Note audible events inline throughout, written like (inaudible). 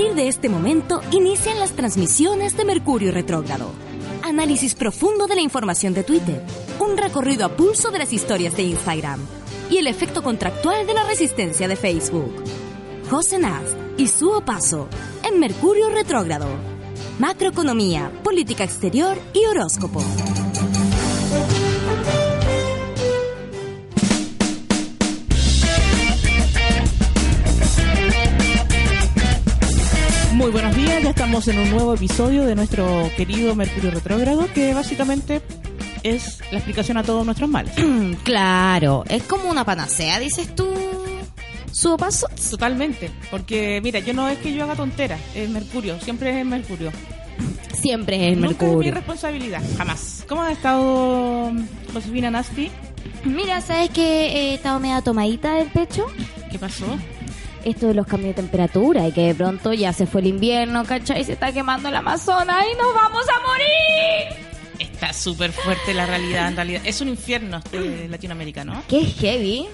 partir de este momento inician las transmisiones de Mercurio Retrógrado. Análisis profundo de la información de Twitter, un recorrido a pulso de las historias de Instagram y el efecto contractual de la resistencia de Facebook. José Nast y su paso en Mercurio Retrógrado. Macroeconomía, política exterior y horóscopo. Días, ya estamos en un nuevo episodio de nuestro querido Mercurio Retrógrado, que básicamente es la explicación a todos nuestros males. (clears throat) Claro, es como una panacea, dices tú. ¿Su paso? Totalmente, porque mira, yo no es que yo haga tonteras, es Mercurio, siempre es Mercurio. Siempre es el Nunca es mi Mercurio. responsabilidad, jamás. ¿Cómo ha estado Josefina Nasty? Mira, ¿sabes que he estado media tomadita del pecho? ¿Qué pasó? Esto de los cambios de temperatura y que de pronto ya se fue el invierno, ¿cachai? Se está quemando el Amazonas y nos vamos a morir. Está súper fuerte la realidad, en realidad. Es un infierno este Latinoamérica, ¿no? Qué heavy.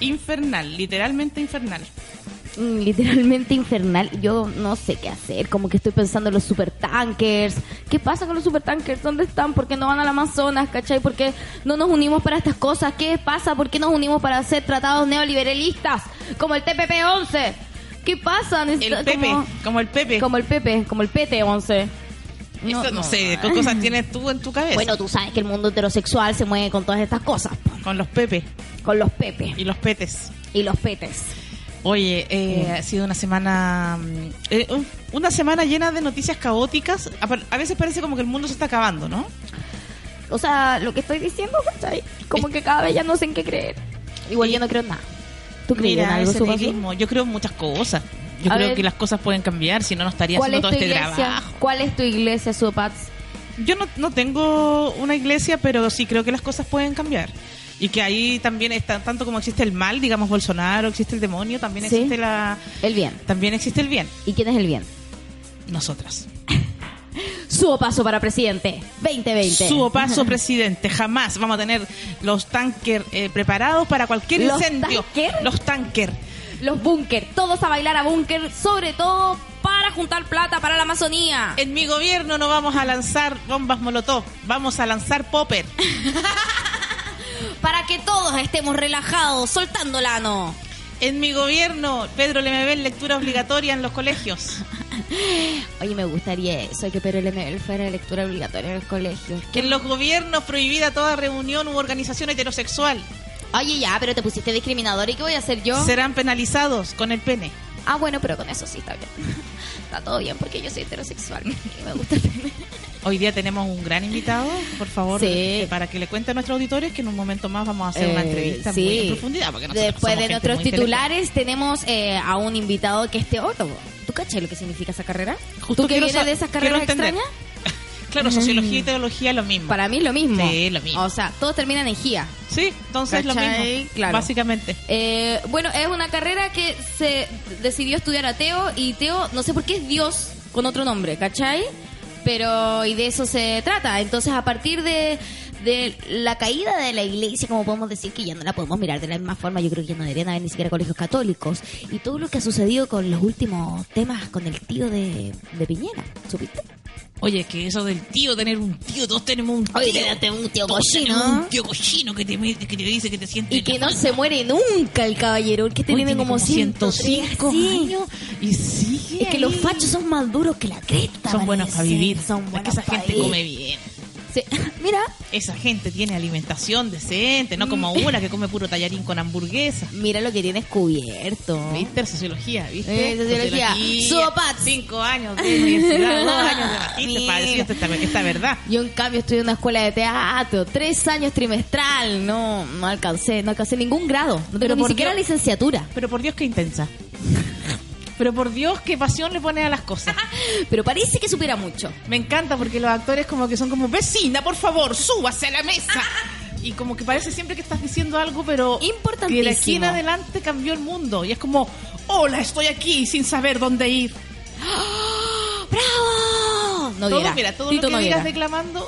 Infernal, literalmente infernal. Mm, Literalmente infernal. Yo no sé qué hacer. Como que estoy pensando en los supertankers. ¿Qué pasa con los supertankers? ¿Dónde están? ¿Por qué no van al Amazonas? ¿Cachai? ¿Por qué no nos unimos para estas cosas? ¿Qué pasa? ¿Por qué nos unimos para hacer tratados neoliberalistas? Como el TPP-11. ¿Qué pasa? El Pepe, como- como el Pepe. Como el Pepe, como el PT-11. Eso no, sé, ¿qué cosas tienes tú en tu cabeza? Bueno, tú sabes que el mundo heterosexual se mueve con todas estas cosas. con los Pepe Con los Pepe y los Petes. y los Petes. Oye, eh, ha sido una semana mm, eh, un- una semana llena de noticias caóticas. A, a veces parece como que el mundo se está acabando, ¿no? O sea, lo que estoy diciendo. Como que cada vez ya no sé en qué creer. Igual yo no creo en nada. ¿Tú crees en Mira, algo, Subazu? nihilismo. Yo creo en muchas cosas. Yo A creo ver. que las cosas pueden cambiar, si no, no estaría ¿Cuál es haciendo todo este iglesia? trabajo. ¿Cuál es tu iglesia, Supats? Yo no, no tengo una iglesia, pero sí creo que las cosas pueden cambiar. Y que ahí también está, tanto como existe el mal, digamos Bolsonaro, existe el demonio, también Sí. existe la El bien. también existe el bien. ¿Y quién es el bien? Nosotras. (laughs) Su paso para presidente 2020. Su paso (laughs) presidente, jamás vamos a tener los tanker eh, preparados para cualquier ¿Los incendio. tanker? Los tanker. Los búnker. Todos a bailar a búnker, sobre todo para juntar plata para la Amazonía. En mi gobierno no vamos a lanzar bombas molotov, vamos a lanzar popper. (laughs) Para que todos estemos relajados, soltando el ano. En mi gobierno, Pedro Lemebel, lectura obligatoria en los colegios. (laughs) Oye, me gustaría eso, que Pedro Lemebel fuera lectura obligatoria en el colegio. Que en los gobiernos prohibida toda reunión u organización heterosexual. Oye, ya, pero te pusiste discriminador. ¿Y qué voy a hacer yo? Serán penalizados con el pene. Ah, bueno, pero con eso sí está bien. (laughs) Está todo bien porque yo soy heterosexual (laughs) y me gusta el pene. Hoy día tenemos un gran invitado, por favor, Sí. eh, para que le cuente a nuestros auditores que en un momento más vamos a hacer una Eh, entrevista sí. muy en profundidad. Porque Después de nuestros titulares tenemos eh, a un invitado que es teólogo. ¿Tú cachai lo que significa esa carrera? Justo ¿Tú que vienes de esas carreras extrañas? (laughs) Claro, sociología y teología es lo mismo. Para mí es lo mismo. Sí, lo mismo. O sea, todos terminan en GIA. Sí, entonces es lo mismo. Claro. Básicamente. Eh, bueno, es una carrera que se decidió estudiar a Teo y Teo, no sé por qué es Dios con otro nombre, ¿cachai? Pero, y de eso se trata. Entonces, a partir de, de la caída de la iglesia, como podemos decir que ya no la podemos mirar de la misma forma, yo creo que ya no deberían haber ni siquiera colegios católicos. Y todo lo que ha sucedido con los últimos temas con el tío de, de Piñera, ¿supiste? Oye, que eso del tío, tener un tío, todos tenemos un tío. Oye, un tío cochino. Un tío cochino que te, que te dice que te siente. Y que no se muere nunca el caballero, el que Hoy tiene como 105 105 años y sigue Es que los fachos son más duros que la cresta. son buenos parece. para vivir. Son es buenos que esa gente vivir. come bien. Sí. (laughs) Mira, Esa gente tiene alimentación decente, no como una que come puro tallarín con hamburguesa. mira lo que tienes cubierto. ¿Viste? Sociología, ¿viste? Eh, sociología. Soapats. Cinco años de universidad, dos años de (laughs) Mira. para decirte esta, esta verdad. Yo en cambio estudié en una escuela de teatro, tres años trimestral, no, no alcancé, no alcancé ningún grado, no tengo ni siquiera Dios- licenciatura. Pero por Dios, qué intensa. (laughs) Pero por Dios, qué pasión le pone a las cosas. (laughs) Pero parece que supiera mucho. Me encanta porque los actores como que son como, vecina, por favor, súbase a la mesa. (laughs) Y como que parece siempre que estás diciendo algo, pero Importantísimo. que de aquí en adelante cambió el mundo. Y es como, hola, estoy aquí sin saber dónde ir. ¡Bravo! No todo, mira, todo Tito lo que no digas declamando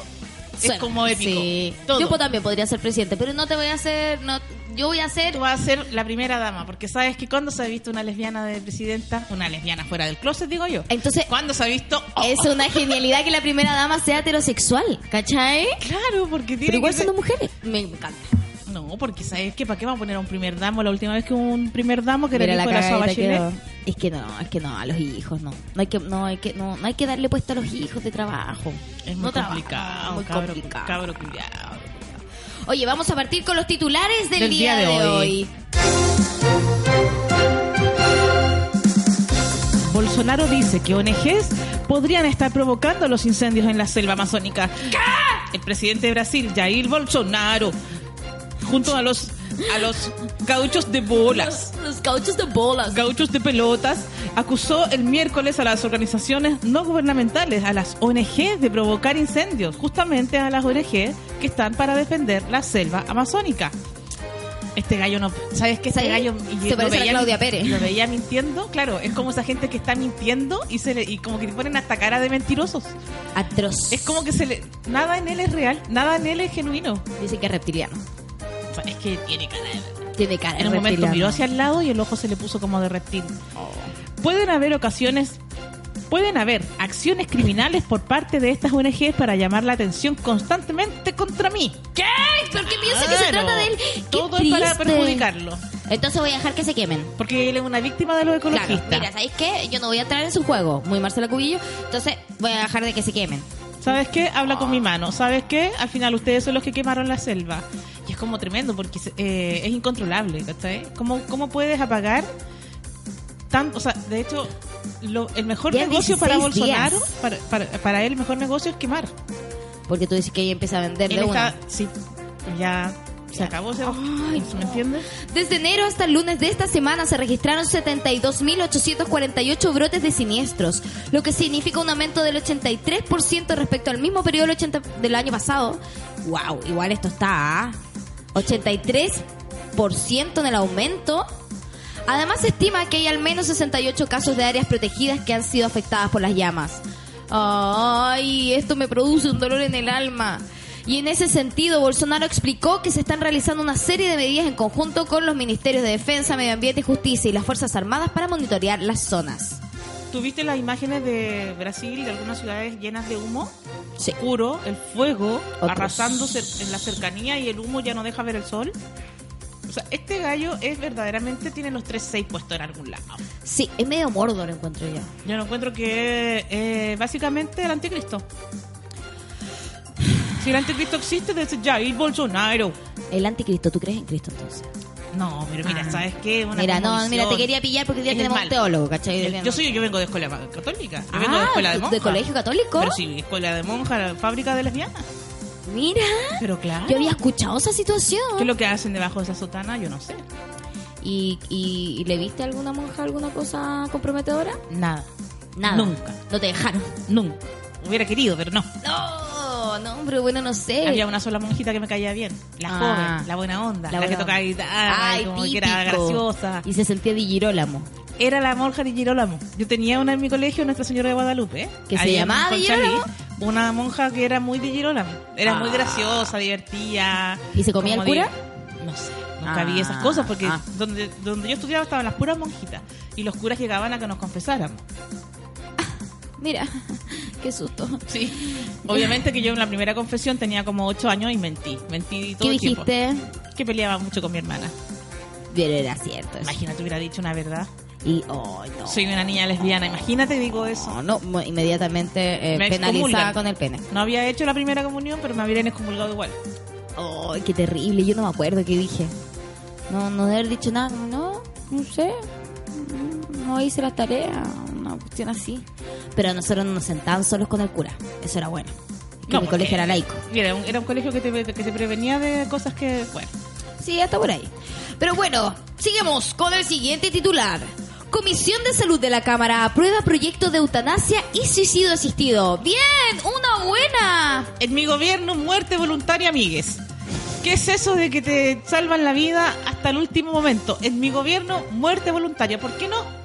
es como épico. Sí. Todo. Yo también podría ser presidente, pero no te voy a hacer. No, Yo voy a ser Tú vas a ser la primera dama, porque sabes que cuando se ha visto una lesbiana de presidenta, una lesbiana fuera del closet, digo yo. Entonces- ¿cuándo se ha visto? Oh, Es una genialidad que la primera dama sea heterosexual, ¿cachai? Claro, porque tiene Pero igual que ser- siendo mujeres. Me encanta. No, porque sabes que para qué vamos a poner a un primer damo la última vez que hubo un primer damo que era Mira el la de quedó. Es que no, es que no, a los hijos no. No hay que, no hay que, no, no hay que darle puesto a los hijos de trabajo. Es muy complicado, muy cabro, complicado. cabro. Oye, vamos a partir con los titulares del, Del día, día de de hoy. hoy. Bolsonaro dice que ONGs podrían estar provocando los incendios en la selva amazónica. El presidente de Brasil, Jair Bolsonaro, junto a los a los gauchos de bolas, Cauchos de bolas. gauchos de pelotas, acusó el miércoles a las organizaciones no gubernamentales, a las ONG, de provocar incendios, justamente a las ONG que están para defender la selva amazónica. Este gallo no, ¿sabes qué? Este ¿Sabes? gallo Se lo parece a veía- Claudia Pérez. Lo veía mintiendo, claro, es como esa gente que está mintiendo y se le, y como que te ponen hasta cara de mentirosos. Atroz. Es como que se le nada en él es real, nada en él es genuino. Dice que es reptiliano. Es que tiene cara de Tiene cara de En un momento miró hacia el lado y el ojo se le puso como de reptil. Pueden haber ocasiones, pueden haber acciones criminales por parte de estas ONGs para llamar la atención constantemente contra mí. ¿Qué? ¿Por qué piensa que se trata de él? ¡Qué Todo es para perjudicarlo. Entonces voy a dejar que se quemen. Porque él es una víctima de los Claro, ecologistas. mira, ¿sabéis qué? Yo no voy a entrar en su juego. Muy Marcela Cubillo. Entonces voy a dejar de que se quemen. ¿Sabes qué? Habla con mi mano. ¿Sabes qué? Al final ustedes son los que quemaron la selva. Como tremendo porque eh, es incontrolable, ¿cachai? ¿Cómo, ¿Cómo puedes apagar tanto? O sea, de hecho, lo- el mejor Ya negocio para 16 Bolsonaro, para, para, para él, el mejor negocio es quemar. Porque tú dices que ella empieza a vender Él de está, una. sí, ya se acabó ese Ay, ¿me entiendes? Desde enero hasta el lunes de esta semana se registraron 72.848 brotes de siniestros, lo que significa un aumento del 83% respecto al mismo periodo del, 80 del año pasado. ¡Wow! Igual esto está a 83% en el aumento. Además, se estima que hay al menos 68 casos de áreas protegidas que han sido afectadas por las llamas. Ay, esto me produce un dolor en el alma. Y en ese sentido, Bolsonaro explicó que se están realizando una serie de medidas en conjunto con los ministerios de Defensa, Medio Ambiente y Justicia y las Fuerzas Armadas para monitorear las zonas. ¿Tuviste las imágenes de Brasil, de algunas ciudades llenas de humo? Sí. Oscuro, el fuego Otros. arrasando en la cercanía y el humo ya no deja ver el sol. O sea, este gallo es verdaderamente tiene los 3-6 puestos en algún lado. Sí, es medio mordo, lo encuentro yo. Yo no encuentro que es eh, básicamente el anticristo. Si el anticristo existe, debe ser Jair Bolsonaro. El anticristo, ¿tú crees en Cristo entonces? No, pero mira, Ah. ¿sabes qué? Una mira, no, mira, te quería pillar porque hoy día tenemos mal. un teólogo, ¿cachai? El- yo soy, yo vengo de escuela católica. Yo vengo de Ah, escuela de ¿de monja. colegio católico? Pero sí, escuela de monja, fábrica de lesbianas. Mira, Pero claro. yo había escuchado esa situación. ¿Qué es lo que hacen debajo de esa sotana? Yo no sé. ¿Y, y, y le viste a alguna monja alguna cosa comprometedora? Nada. Nada. Nunca. No te dejaron. Nunca. Hubiera querido, pero no. No, no, pero bueno, no sé. Había una sola monjita que me caía bien. La Ah. joven, la buena onda. La, buena que tocaba guitarra, Ay, como que era graciosa. Y se sentía de Girolamo. Era la monja de Girolamo. Yo tenía una en mi colegio, Nuestra Señora de Guadalupe. ¿Que se llamaba de Conchalí, Girolamo? Una monja que era muy de Girolamo. Era muy Ah. graciosa, divertida. ¿Y se comía el cura? No sé. Nunca Ah, vi esas cosas porque ah. donde, donde yo estudiaba estaban las puras monjitas. Y los curas llegaban a que nos confesáramos. Mira, qué susto. Sí. Obviamente que yo en la primera confesión tenía como 8 años y mentí. Mentí todo ¿Qué el tiempo. dijiste? Que peleaba mucho con mi hermana. Bien, era cierto. eso. Imagínate, hubiera dicho una verdad. Y, oh, no. Soy una niña lesbiana. Imagínate, digo eso. No, no, inmediatamente eh, Me penalizada con el pene. No había hecho la primera comunión, pero me habrían excomulgado igual. Oh, qué terrible. Yo no me acuerdo qué dije. No, no de haber dicho nada. No, no sé. No hice las tareas. Una cuestión así. Pero nosotros no nos sentábamos solos con el cura. Eso era bueno. Que mi porque colegio era laico. Era un, era un colegio que te, que te prevenía de cosas que, bueno. Sí, hasta por ahí. Pero bueno, sigamos con el siguiente titular. Comisión de Salud de la Cámara aprueba proyecto de eutanasia y suicidio asistido. ¡Bien! ¡Una buena! En mi gobierno, muerte voluntaria, amigues. ¿Qué es eso de que te salvan la vida hasta el último momento? En mi gobierno, muerte voluntaria. ¿Por qué no?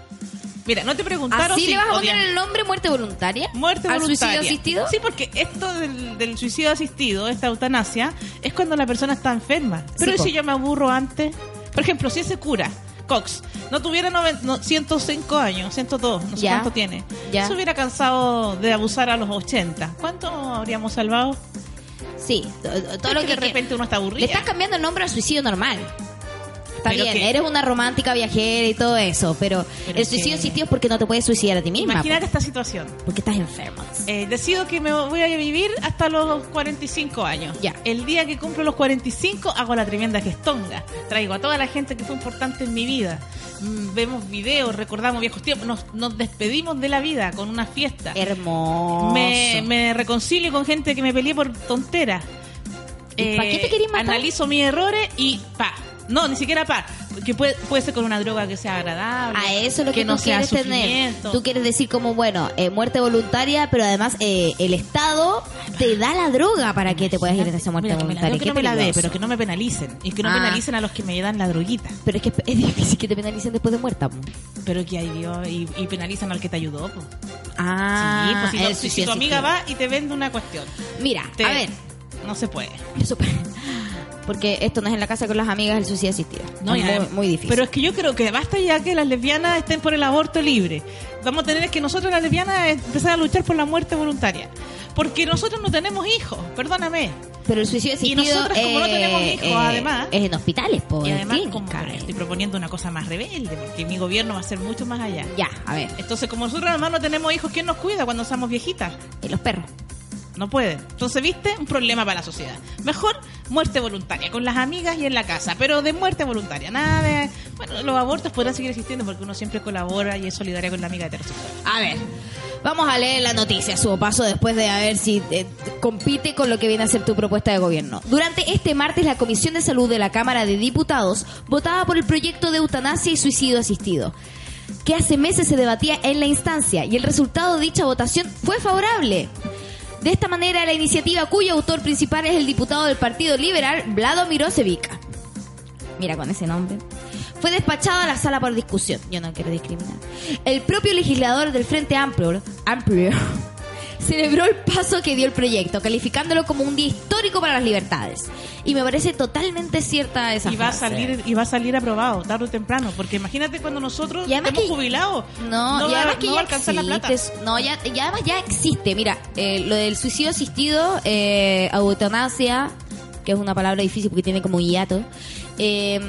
Mira, no te preguntaron ¿Así si le vas a poner odian- el nombre muerte voluntaria? Muerte ¿Al voluntaria. suicidio asistido? Sí, porque esto del, del suicidio asistido, esta eutanasia, es cuando la persona está enferma. Pero Sí, ¿y po. si yo me aburro antes? Por ejemplo, si ese cura, Cox, no tuviera noven- no, 105 años, 102, no sé Ya. cuánto tiene, Ya. se hubiera cansado de abusar a los 80, ¿cuánto habríamos salvado? Sí, to- to- todo lo que que, de repente uno está aburrido. Le estás cambiando el nombre al suicidio normal. Está bien, que- eres una romántica viajera y todo eso, pero, Pero el suicidio que- existido es porque no te puedes suicidar a ti misma. Imaginar po, esta situación. porque estás enferma. Eh, decido que me voy a vivir hasta los 45 años. Ya. El día que cumplo los 45 hago la tremenda gestonga. Traigo a toda la gente que fue importante en mi vida. Mm, Vemos videos, recordamos viejos tiempos, nos, nos despedimos de la vida con una fiesta. Hermoso. Me, me reconcilio con gente que me peleé por tonteras. ¿Y pa' qué te matar? Analizo mis errores y pa. No, ni siquiera pa. Que puede, puede ser con una droga que sea agradable. A eso es lo que, no tú sea quieres tener. Tú quieres decir como, bueno, eh, muerte voluntaria, pero además eh, el Estado te da la droga para que te puedas ir en esa muerte Mira, que me la voluntaria. que no me la dé, pero que no me penalicen. Y que no Ah. penalicen a los que me dan la droguita. Pero es que es difícil que te penalicen después de muerta. po. Pero que hay Dios, y, y penalizan al que te ayudó. Ah, sí, pues si, no- si- tu amiga va y te vende una cuestión. Mira, te- a ver, No se puede. eso- porque esto no es en la casa con las amigas, el suicidio asistido. No, es y muy, difícil. Pero es que yo creo que basta ya que las lesbianas estén por el aborto libre. Vamos a tener que nosotros las lesbianas empezar a luchar por la muerte voluntaria. Porque nosotros no tenemos hijos, perdóname. Pero el suicidio Y asistido. nosotras, como no eh, tenemos hijos, eh, además- Es en hospitales, po, Y además, clínica, como eh. estoy proponiendo una cosa más rebelde, porque mi gobierno va a ser mucho más allá. Ya, a ver, Entonces, como nosotros además no tenemos hijos, ¿quién nos cuida cuando somos viejitas? eh, los perros. No pueden. Entonces, ¿viste? Un problema para la sociedad. Mejor muerte voluntaria, con las amigas y en la casa, pero de muerte voluntaria. Nada de... Bueno, los abortos podrán seguir existiendo porque uno siempre colabora y es solidaria con la amiga heterosexual. A ver, vamos a leer la noticia su paso después de a ver si eh, compite con lo que viene a ser tu propuesta de gobierno. Durante este martes, la Comisión de Salud de la Cámara de Diputados votaba por el proyecto de eutanasia y suicidio asistido, que hace meses se debatía en la instancia y el resultado de dicha votación fue favorable. De esta manera, la iniciativa cuyo autor principal es el diputado del Partido Liberal, Vlado Mirosevic, mira con ese nombre, fue despachado a la sala por discusión. Yo no quiero discriminar. El propio legislador del Frente Amplio, Amplio celebró el paso que dio el proyecto, calificándolo como un día histórico para las libertades. Y me parece totalmente cierta esa Y va, a salir, y va a salir aprobado tarde o temprano. Porque imagínate cuando nosotros Y estemos que- jubilados. No, y va, además que no ya la plata. No, ya, y además ya existe. Mira, eh, lo del suicidio asistido, eh, eutanasia, que es una palabra difícil porque tiene como hiato, eh,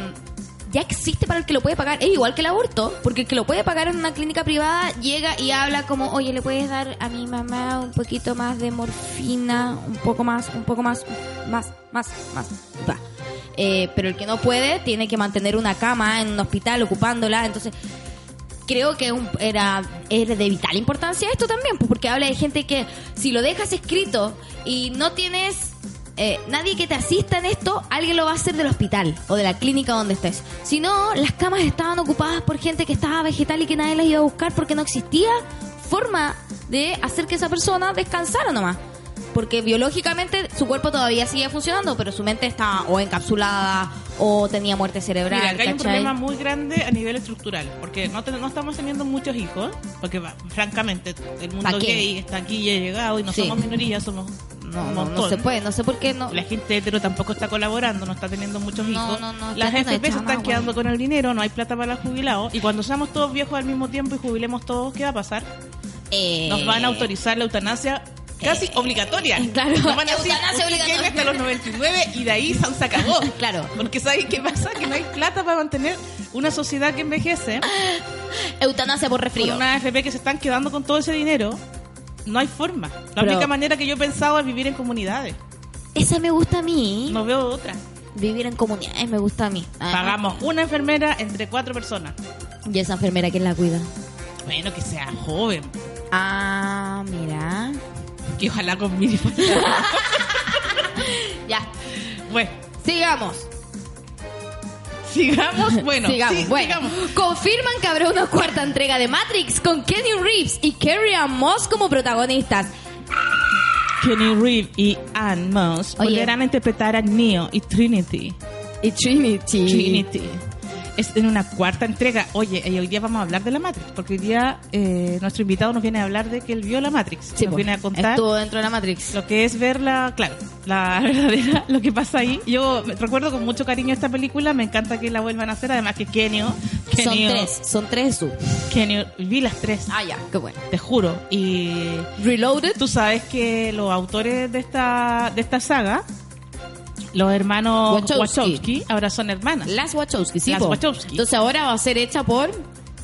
ya existe para el que lo puede pagar. Es igual que el aborto, porque el que lo puede pagar en una clínica privada llega y habla como, oye, le puedes dar a mi mamá un poquito más de morfina, un poco más, un poco más, más, más, más. Va. Eh, pero el que no puede tiene que mantener una cama en un hospital ocupándola, entonces creo que un- era, es de vital importancia esto también, pues, porque habla de gente que si lo dejas escrito y no tienes eh, nadie que te asista en esto, alguien lo va a hacer del hospital o de la clínica donde estés. Si no, las camas estaban ocupadas por gente que estaba vegetal y que nadie las iba a buscar porque no existía forma de hacer que esa persona descansara nomás. Porque biológicamente su cuerpo todavía sigue funcionando, pero su mente estaba o encapsulada o tenía muerte cerebral. Mira, acá hay un problema muy grande a nivel estructural, porque no, te- no estamos teniendo muchos hijos, porque francamente el mundo gay está aquí y ha llegado y no Sí. somos minoría, somos No, no, no se puede, no sé por qué no. La gente hetero tampoco está colaborando, no está teniendo muchos No, hijos. no, no, Las ya están FP se están quedando con el dinero, no hay plata para los jubilados. Y cuando seamos todos viejos al mismo tiempo y jubilemos todos, ¿qué va a pasar? Eh, Nos van a autorizar la eutanasia casi eh, obligatoria. (laughs) claro, Nos van hasta los 99 y de ahí se acabó. (laughs) Claro. Porque ¿sabes qué pasa? Que no hay plata para mantener una sociedad que envejece. (laughs) Eutanasia por Con resfrío. una AFP que se están quedando con todo ese dinero. No hay forma. La Pero- única manera que yo he pensado es vivir en comunidades. Esa me gusta a mí. No veo otra. Vivir en comunidades me gusta a mí. Ah, Pagamos una enfermera entre cuatro personas. Y esa enfermera, ¿quién la cuida? Bueno, que sea joven. Ah, mira. Que ojalá con mi (laughs) Ya, Bueno, sigamos. sigamos. (laughs) Bueno, sigamos. sí, bueno, sigamos. confirman que habrá una cuarta entrega de Matrix con Kenny Reeves y Carrie Ann Moss como protagonistas. Kenny Reeve y Anne Moss volverán a interpretar a Neo y Trinity. Y Trinity. Trinity. Es en una cuarta entrega. Oye, y hoy día vamos a hablar de la Matrix, porque hoy día eh, nuestro invitado nos viene a hablar de que él vio la Matrix. Sí, nos pues, viene a contar Estuvo dentro de la Matrix. lo que es verla, claro, la (laughs) verdadera, lo que pasa ahí. Yo recuerdo con mucho cariño esta película, me encanta que la vuelvan a hacer, además que Kenio, Son Kenio- tres, son tres su. Kenio, vi las tres, Ah, ya, qué bueno. te juro, y Reloaded. tú sabes que los autores de esta, de esta saga, los hermanos Wachowski. Wachowski, ahora son hermanas. Las Wachowski, sí. Las po. Wachowski. Entonces ahora va a ser hecha por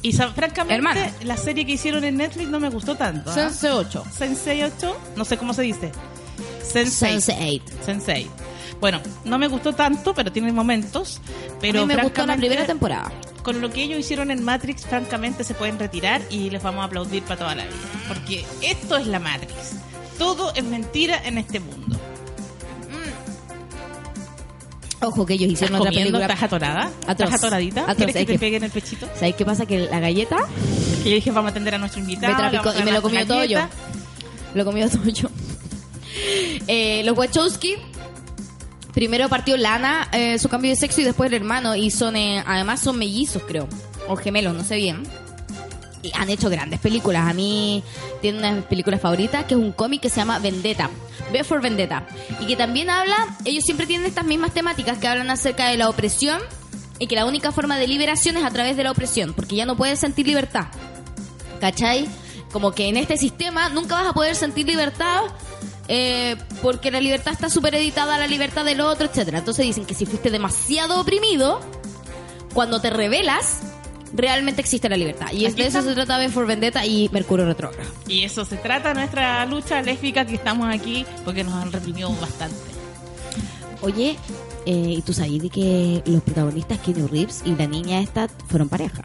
Y francamente, Hermanas. la serie que hicieron en Netflix no me gustó tanto. ¿ah? Sense 8. Sensei 8, no sé cómo se dice. Sensei. Sense 8. Sensei. Bueno, no me gustó tanto, pero tiene momentos. Pero a mí me gustó la primera temporada. Con lo que ellos hicieron en Matrix, francamente se pueden retirar y les vamos a aplaudir para toda la vida. Porque esto es la Matrix. Todo es mentira en este mundo. Ojo que ellos ¿Estás hicieron otra película. ¿Estás atorada? Atroz. ¿Estás atoradita? Atroz, ¿Quieres que te que- pegue en el pechito? ¿Sabes qué pasa? Que la galleta Y yo dije, vamos a atender a nuestro invitado. me y me lo comió todo yo. Lo comió todo yo. Eh, los Wachowski. Primero partió Lana eh, su cambio de sexo y después el hermano. Y son, eh, además son mellizos, creo. O gemelos, no sé bien. Han hecho grandes películas. A mí tiene una de mis películas favoritas que es un cómic que se llama Vendetta. V for Vendetta. Y que también habla, ellos siempre tienen estas mismas temáticas que hablan acerca de la opresión y que la única forma de liberación es a través de la opresión, porque ya no puedes sentir libertad. ¿Cachai? Como que en este sistema nunca vas a poder sentir libertad eh, porque la libertad está supeditada a la libertad del otro, etcétera. Entonces dicen que si fuiste demasiado oprimido, cuando te rebelas, realmente existe la libertad. Y es de eso se trata de For Vendetta y Mercurio Retrógrado. Y eso se trata nuestra lucha lésbica que estamos aquí porque nos han reprimido bastante. Oye, eh, ¿y tú sabes de que los protagonistas Keanu Reeves y la niña esta fueron pareja?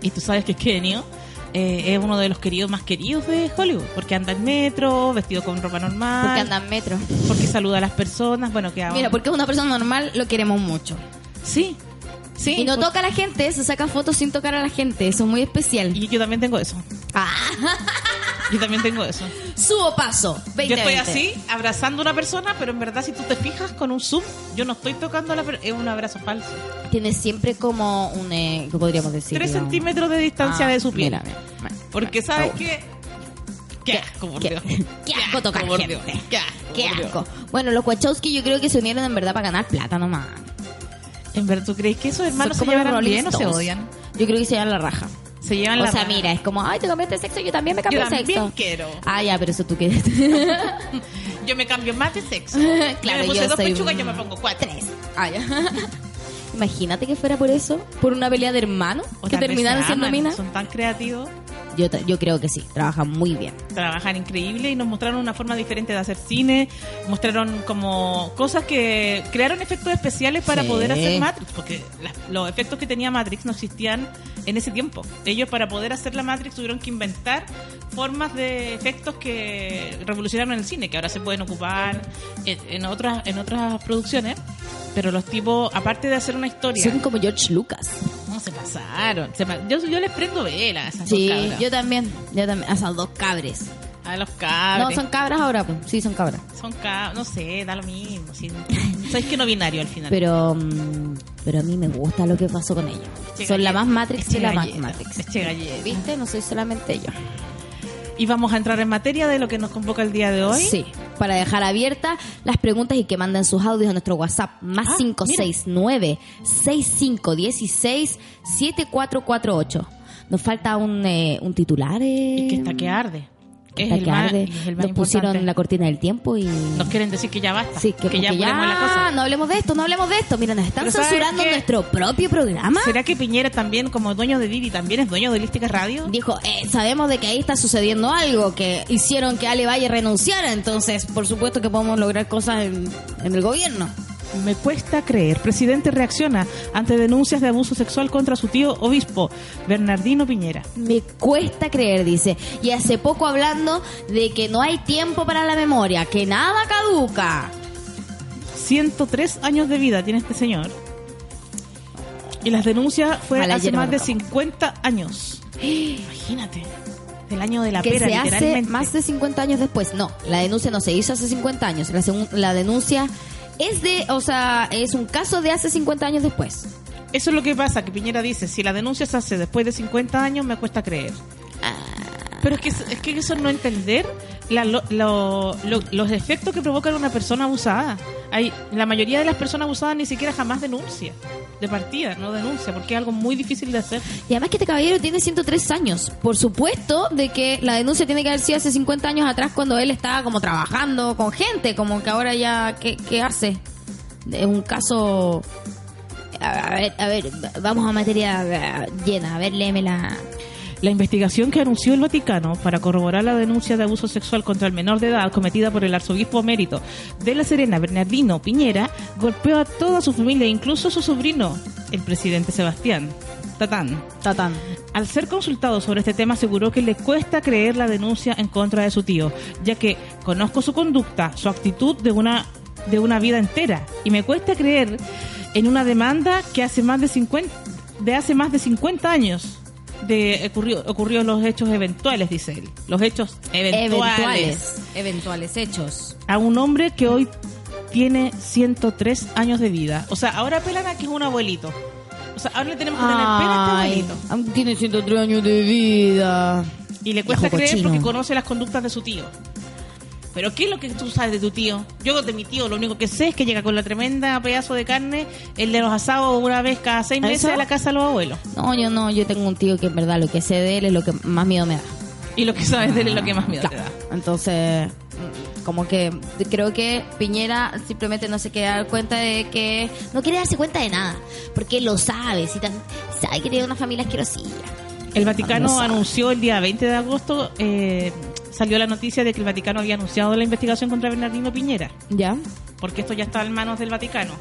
Y tú sabes que Kenio eh, es uno de los queridos más queridos de Hollywood porque anda en metro, vestido con ropa normal, Porque andan metro. porque saluda a las personas, bueno, que Mira, porque es una persona normal, lo queremos mucho. sí, sí. Y no por- toca a la gente, se saca fotos sin tocar a la gente. Eso es muy especial. Y yo también tengo eso. Ah, Yo también tengo eso. subo paso. 20, Yo estoy así, abrazando a una persona, pero en verdad si tú te fijas con un zoom, yo no estoy tocando a la persona, es un abrazo falso. Tiene siempre como un, eh, ¿qué podríamos decir? Tres Digamos. centímetros de distancia Ah, de su piel. mira, mira, mira. Porque sabes Oh. que... Qué asco, por Qué- Dios. qué asco tocar gente. Qué asco. Bueno, los Wachowski yo creo que se unieron en verdad para ganar plata nomás. En verdad, ¿tú crees que esos hermanos se llevan bien o se odian? Yo creo que se llevan la raja. Se llevan o la sea, raja. mira, es como, ay, te cambiaste de sexo, yo también me Yo cambié de también sexo. quiero. Ah, ya, pero eso tú quieres. (laughs) Yo me cambio más de sexo. Claro, (laughs) yo me puse yo dos soy pechugas, yo me pongo cuatro. Tres. Ah, ya. (laughs) Imagínate que fuera por eso, por una pelea de hermanos O que terminaron siendo minas. Son tan creativos, Yo, yo creo que sí, trabajan muy bien. trabajan increíble y nos mostraron una forma diferente de hacer cine. Mostraron como cosas que crearon efectos especiales para Sí. poder hacer Matrix, porque los efectos que tenía Matrix no existían en ese tiempo. Ellos para poder hacer la Matrix tuvieron que inventar formas de efectos que revolucionaron el cine, que ahora se pueden ocupar en, en otras en otras producciones. Pero los tipos, aparte de hacer una historia, Son como George Lucas. Se pasaron. Se pa- yo, yo les prendo velas a esas Sí, dos cabras. yo también. Yo también. A esas dos cabres. A los cabros. No, son cabras ahora, pues. Sí, son cabras. Son ca- no sé, da lo mismo. sí. (laughs) Sabes que no binario al final. Pero, mm, pero a mí me gusta lo que pasó con ellos. Son la galleta, más Matrix eche de la más Matrix. eche galleta. ¿Viste? No soy solamente yo. Y vamos a entrar en materia de lo que nos convoca el día de hoy. Sí, para dejar abiertas las preguntas y que manden sus audios a nuestro WhatsApp más Ah, 569-6516-7448. Nos falta un, eh, un titular. Eh, Y que está que arde. Es está el que más- arde. es el más Nos pusieron importante. la cortina del tiempo y... Nos quieren decir que ya basta. Sí, que, ya ya, la cosa. no hablemos de esto, no hablemos de esto. Mira, nos están Pero ¿sabes censurando nuestro propio programa. ¿Será que Piñera también, como dueño de Didi, también es dueño de Holística Radio? Dijo, eh, sabemos de que ahí está sucediendo algo, que hicieron que Ale Valle renunciara, entonces por supuesto que podemos lograr cosas en, en el gobierno. Me cuesta creer. Presidente reacciona ante denuncias de abuso sexual contra su tío obispo, Bernardino Piñera. Me cuesta creer, dice. Y hace poco hablando de que no hay tiempo para la memoria, que nada caduca. 103 años de vida tiene este señor. Y las denuncias fue Mala hace más de no. 50 años. (gasps) Imagínate. Del año de la que pera, se hace más de 50 años después. No, la denuncia no se hizo hace 50 años. La denuncia es de, o sea, es un caso de hace 50 años después. Eso es lo que pasa, que Piñera dice, si la denuncia se hace después de 50 años, me cuesta creer. Pero es que, es que eso es no entender la- lo- lo- lo- los efectos que provoca una persona abusada. Hay, la mayoría de las personas abusadas ni siquiera jamás denuncia. De partida, no denuncia, porque es algo muy difícil de hacer. Y además que este caballero tiene 103 años. Por supuesto de que la denuncia tiene que haber sido hace 50 años atrás cuando él estaba como trabajando con gente, como que ahora ya, ¿qué, qué hace? Es un caso... A ver, a ver, vamos a materia eh, llena. A ver, léemela. La investigación que anunció el Vaticano para corroborar la denuncia de abuso sexual contra el menor de edad cometida por el arzobispo emérito de La Serena, Bernardino Piñera, golpeó a toda su familia, incluso a su sobrino, el presidente Sebastián Tatán. Tatán. Al ser consultado sobre este tema, aseguró que le cuesta creer la denuncia en contra de su tío, ya que conozco su conducta, su actitud de una, de una vida entera, y me cuesta creer en una demanda que hace más de 50, de hace más de 50 años de ocurrió, ocurrió los hechos eventuales, dice él. Los hechos eventuales. Eventuales. Eventuales hechos. A un hombre que hoy tiene 103 años de vida. O sea, ahora apelan a que es un abuelito. O sea, ahora le tenemos que tener pena a este abuelito. tiene 103 años de vida. Y le cuesta creer cochino. porque conoce las conductas de su tío. Pero ¿qué es lo que tú sabes de tu tío? Yo de mi tío lo único que sé es que llega con la tremenda pedazo de carne, el de los asados una vez cada seis meses ¿Eso? a la casa de los abuelos. No, yo no, yo tengo un tío que en verdad lo que sé de él es lo que más miedo me da. Y lo que sabes de él es lo que más miedo te Claro. da. Entonces, como que creo que Piñera simplemente no se quiere dar cuenta de que no quiere darse cuenta de nada, porque lo sabe, si tan, sabe que tiene una familia asquerosilla. El Vaticano No anunció el día 20 de agosto, eh, salió la noticia de que el Vaticano había anunciado la investigación contra Bernardino Piñera, ¿Ya? porque esto ya está en manos del Vaticano.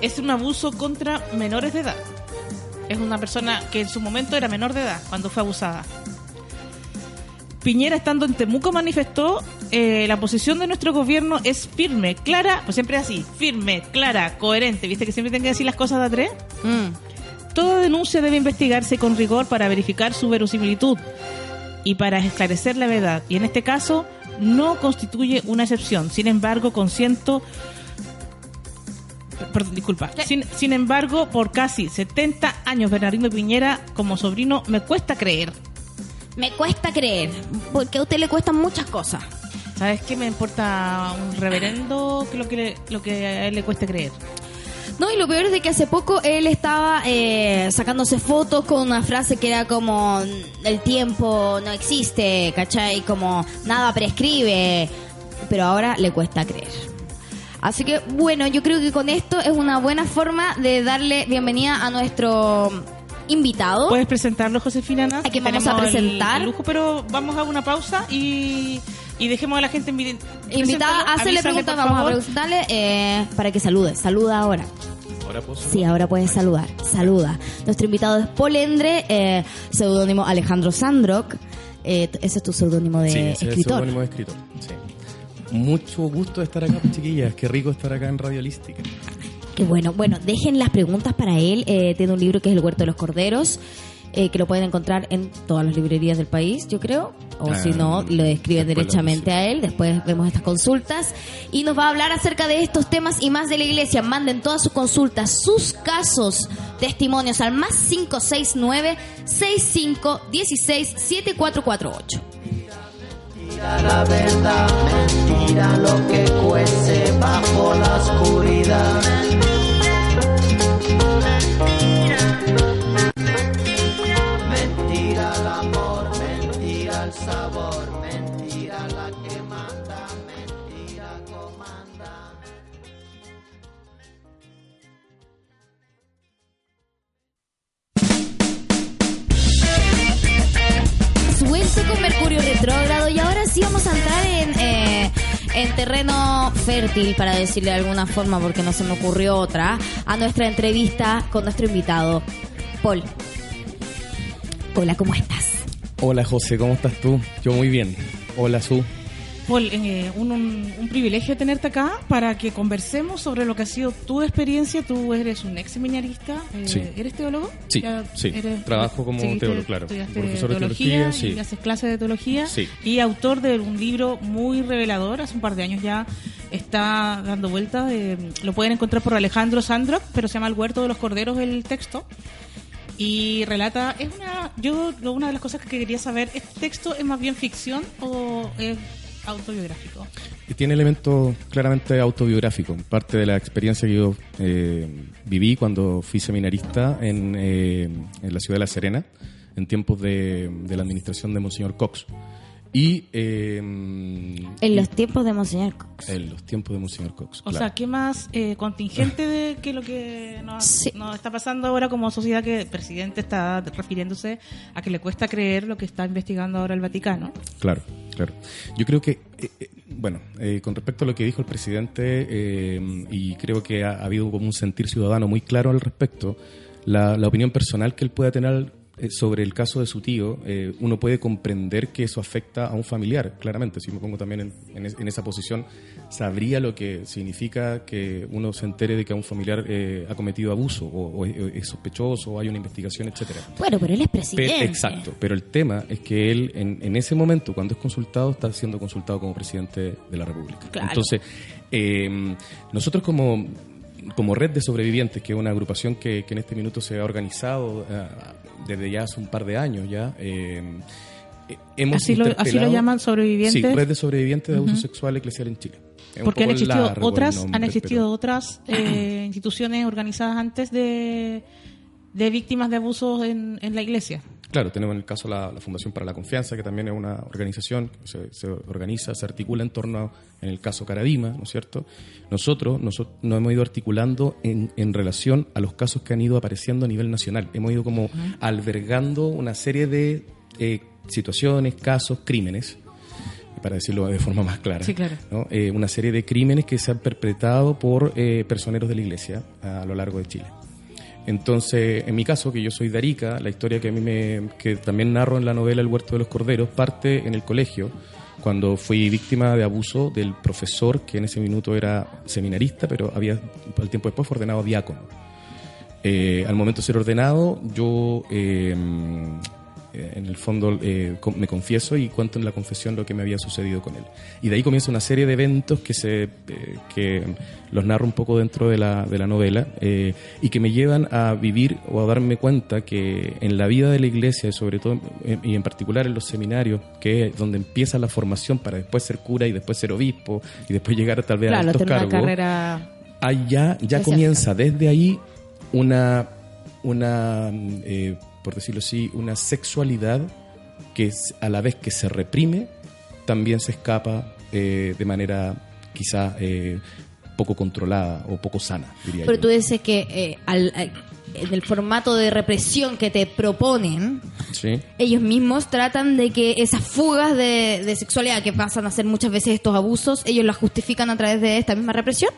Es un abuso contra menores de edad. Es una persona que en su momento era menor de edad cuando fue abusada. Piñera, estando en Temuco, manifestó eh, la posición de nuestro gobierno es firme, clara, pues siempre así, firme, clara, coherente. ¿Viste que siempre tienen que decir las cosas de a tres? Mm. Toda denuncia debe investigarse con rigor para verificar su verosimilitud y para esclarecer la verdad. Y en este caso no constituye una excepción. Sin embargo, consiento... Perdón, disculpa. Sin, sin embargo, por casi 70 años, Bernardino Piñera, como sobrino, me cuesta creer. Me cuesta creer, porque a usted le cuestan muchas cosas. ¿Sabes qué? Me importa un reverendo que lo que, le- lo que a él le cueste creer. No, y lo peor es de que hace poco él estaba eh, sacándose fotos con una frase que era como el tiempo no existe, ¿cachai? Como nada prescribe, pero ahora le cuesta creer. Así que bueno, yo creo que con esto es una buena forma de darle bienvenida a nuestro invitado. ¿Puedes presentarlo, Josefina? Naz? ¿A quién vamos a presentar? el lujo, pero vamos a una pausa y, y dejemos a la gente invi- Invitada, avísale, preguntas, por vamos a preguntarle eh, para que salude. Saluda ahora. Ahora puedo Sí, ahora puedes saludar. Saluda. Nuestro invitado es Polendre, eh, seudónimo Alejandro Sandrock. Eh, ese es tu seudónimo de Sí, ese es el escritor. seudónimo de escritor. Sí. Mucho gusto de estar acá, chiquillas. Qué rico estar acá en Radiolística. Qué bueno. Bueno, dejen las preguntas para él. Eh, tiene un libro que es El Huerto de los Corderos, eh, que lo pueden encontrar en todas las librerías del país, yo creo. O Ah, si no, lo escriben lo recibo. a él. Después vemos estas consultas. Y nos va a hablar acerca de estos temas y más de la iglesia. Manden todas sus consultas, sus casos, testimonios al más 569 65 16 7448. Mentira la verdad, mentira lo que cuece bajo la oscuridad. Con Mercurio retrógrado y ahora sí vamos a entrar en, eh, en terreno fértil, para decirle de alguna forma, porque no se me ocurrió otra, a nuestra entrevista con nuestro invitado, Paul. Hola, ¿cómo estás? Hola, José, ¿cómo estás tú? Yo muy bien. Hola, Su. Paul, eh, un, un- un privilegio tenerte acá para que conversemos sobre lo que ha sido tu experiencia. Tú eres un ex seminarista. eh, Sí. ¿Eres teólogo? Sí, sí. eres- Trabajo como teólogo, claro. Profesor de teología, teología, y sí. haces clases de teología. Sí. Y autor de un libro muy revelador. Hace un par de años ya está dando vueltas. eh, lo pueden encontrar por Alejandro Sandrock, pero se llama El Huerto de los Corderos el texto. Y relata, es una, yo una de las cosas que quería saber, ¿este texto es más bien ficción o es autobiográfico? Y Tiene elementos claramente autobiográficos, parte de la experiencia que yo eh, viví cuando fui seminarista en, eh, en la ciudad de La Serena, en tiempos de, de la administración de Monseñor Cox. Y eh, En los tiempos de Monseñor Cox. en los tiempos de Monseñor Cox. O claro. sea, ¿qué más eh, contingente de (laughs) que lo que nos, Sí. nos está pasando ahora como sociedad que el presidente está refiriéndose a que le cuesta creer lo que está investigando ahora el Vaticano? Claro, claro. Yo creo que, eh, eh, bueno, eh, con respecto a lo que dijo el presidente, eh, y creo que ha, ha habido como un sentir ciudadano muy claro al respecto, la, la opinión personal que él pueda tener sobre el caso de su tío, eh, uno puede comprender que eso afecta a un familiar, claramente. Si me pongo también en, en es- en esa posición, sabría lo que significa que uno se entere de que a un familiar eh, ha cometido abuso o, o es- sospechoso o hay una investigación, etcétera. Bueno, pero él es Pe- presidente. exacto, pero el tema es que él en, en ese momento, cuando es consultado, está siendo consultado como presidente de la República. Claro. Entonces, eh, nosotros como, como Red de Sobrevivientes, que es una agrupación que, que en este minuto se ha organizado eh, desde ya hace un par de años ya, eh, eh, hemos Así lo, así lo llaman sobrevivientes. Sí, Red de Sobrevivientes de Abuso Sexual Eclesial en Chile. Es porque han existido largo otras, nombre, han existido pero- otras eh, (clears throat) instituciones organizadas antes de, de víctimas de abusos en, en la iglesia. Claro, tenemos en el caso la, la Fundación para la Confianza, que también es una organización que se, se organiza, se articula en torno, a, en el caso Caradima, ¿no es cierto? Nosotros, nosotros nos hemos ido articulando en, en relación a los casos que han ido apareciendo a nivel nacional. Hemos ido como albergando una serie de eh, situaciones, casos, crímenes, para decirlo de forma más clara. Sí, claro. ¿no? Eh, una serie de crímenes que se han perpetrado por eh, personeros de la Iglesia a, lo largo de Chile. Entonces, en mi caso, que yo soy de Arica, la historia que a mí me, que también narro en la novela El huerto de los corderos, parte en el colegio, cuando fui víctima de abuso del profesor, que en ese minuto era seminarista, pero había, al tiempo después fue ordenado diácono. Eh, al momento de ser ordenado, yo eh, en el fondo eh, me confieso y cuento en la confesión lo que me había sucedido con él. Y de ahí comienza una serie de eventos que se eh, que los narro un poco dentro de la, de la novela eh, y que me llevan a vivir o a darme cuenta que en la vida de la iglesia y sobre todo eh, y en particular en los seminarios que es donde empieza la formación para después ser cura y después ser obispo y después llegar tal vez a Claro, estos tener una cargos carrera ahí ya, comienza desde ahí una, una eh, por decirlo así, una sexualidad que a la vez que se reprime, también se escapa eh, de manera quizá eh, poco controlada o poco sana, diría Pero yo. tú dices que eh, al- en el formato de represión que te proponen, Sí. ellos mismos tratan de que esas fugas de, de sexualidad que pasan a ser muchas veces estos abusos, ellos las justifican a través de esta misma represión.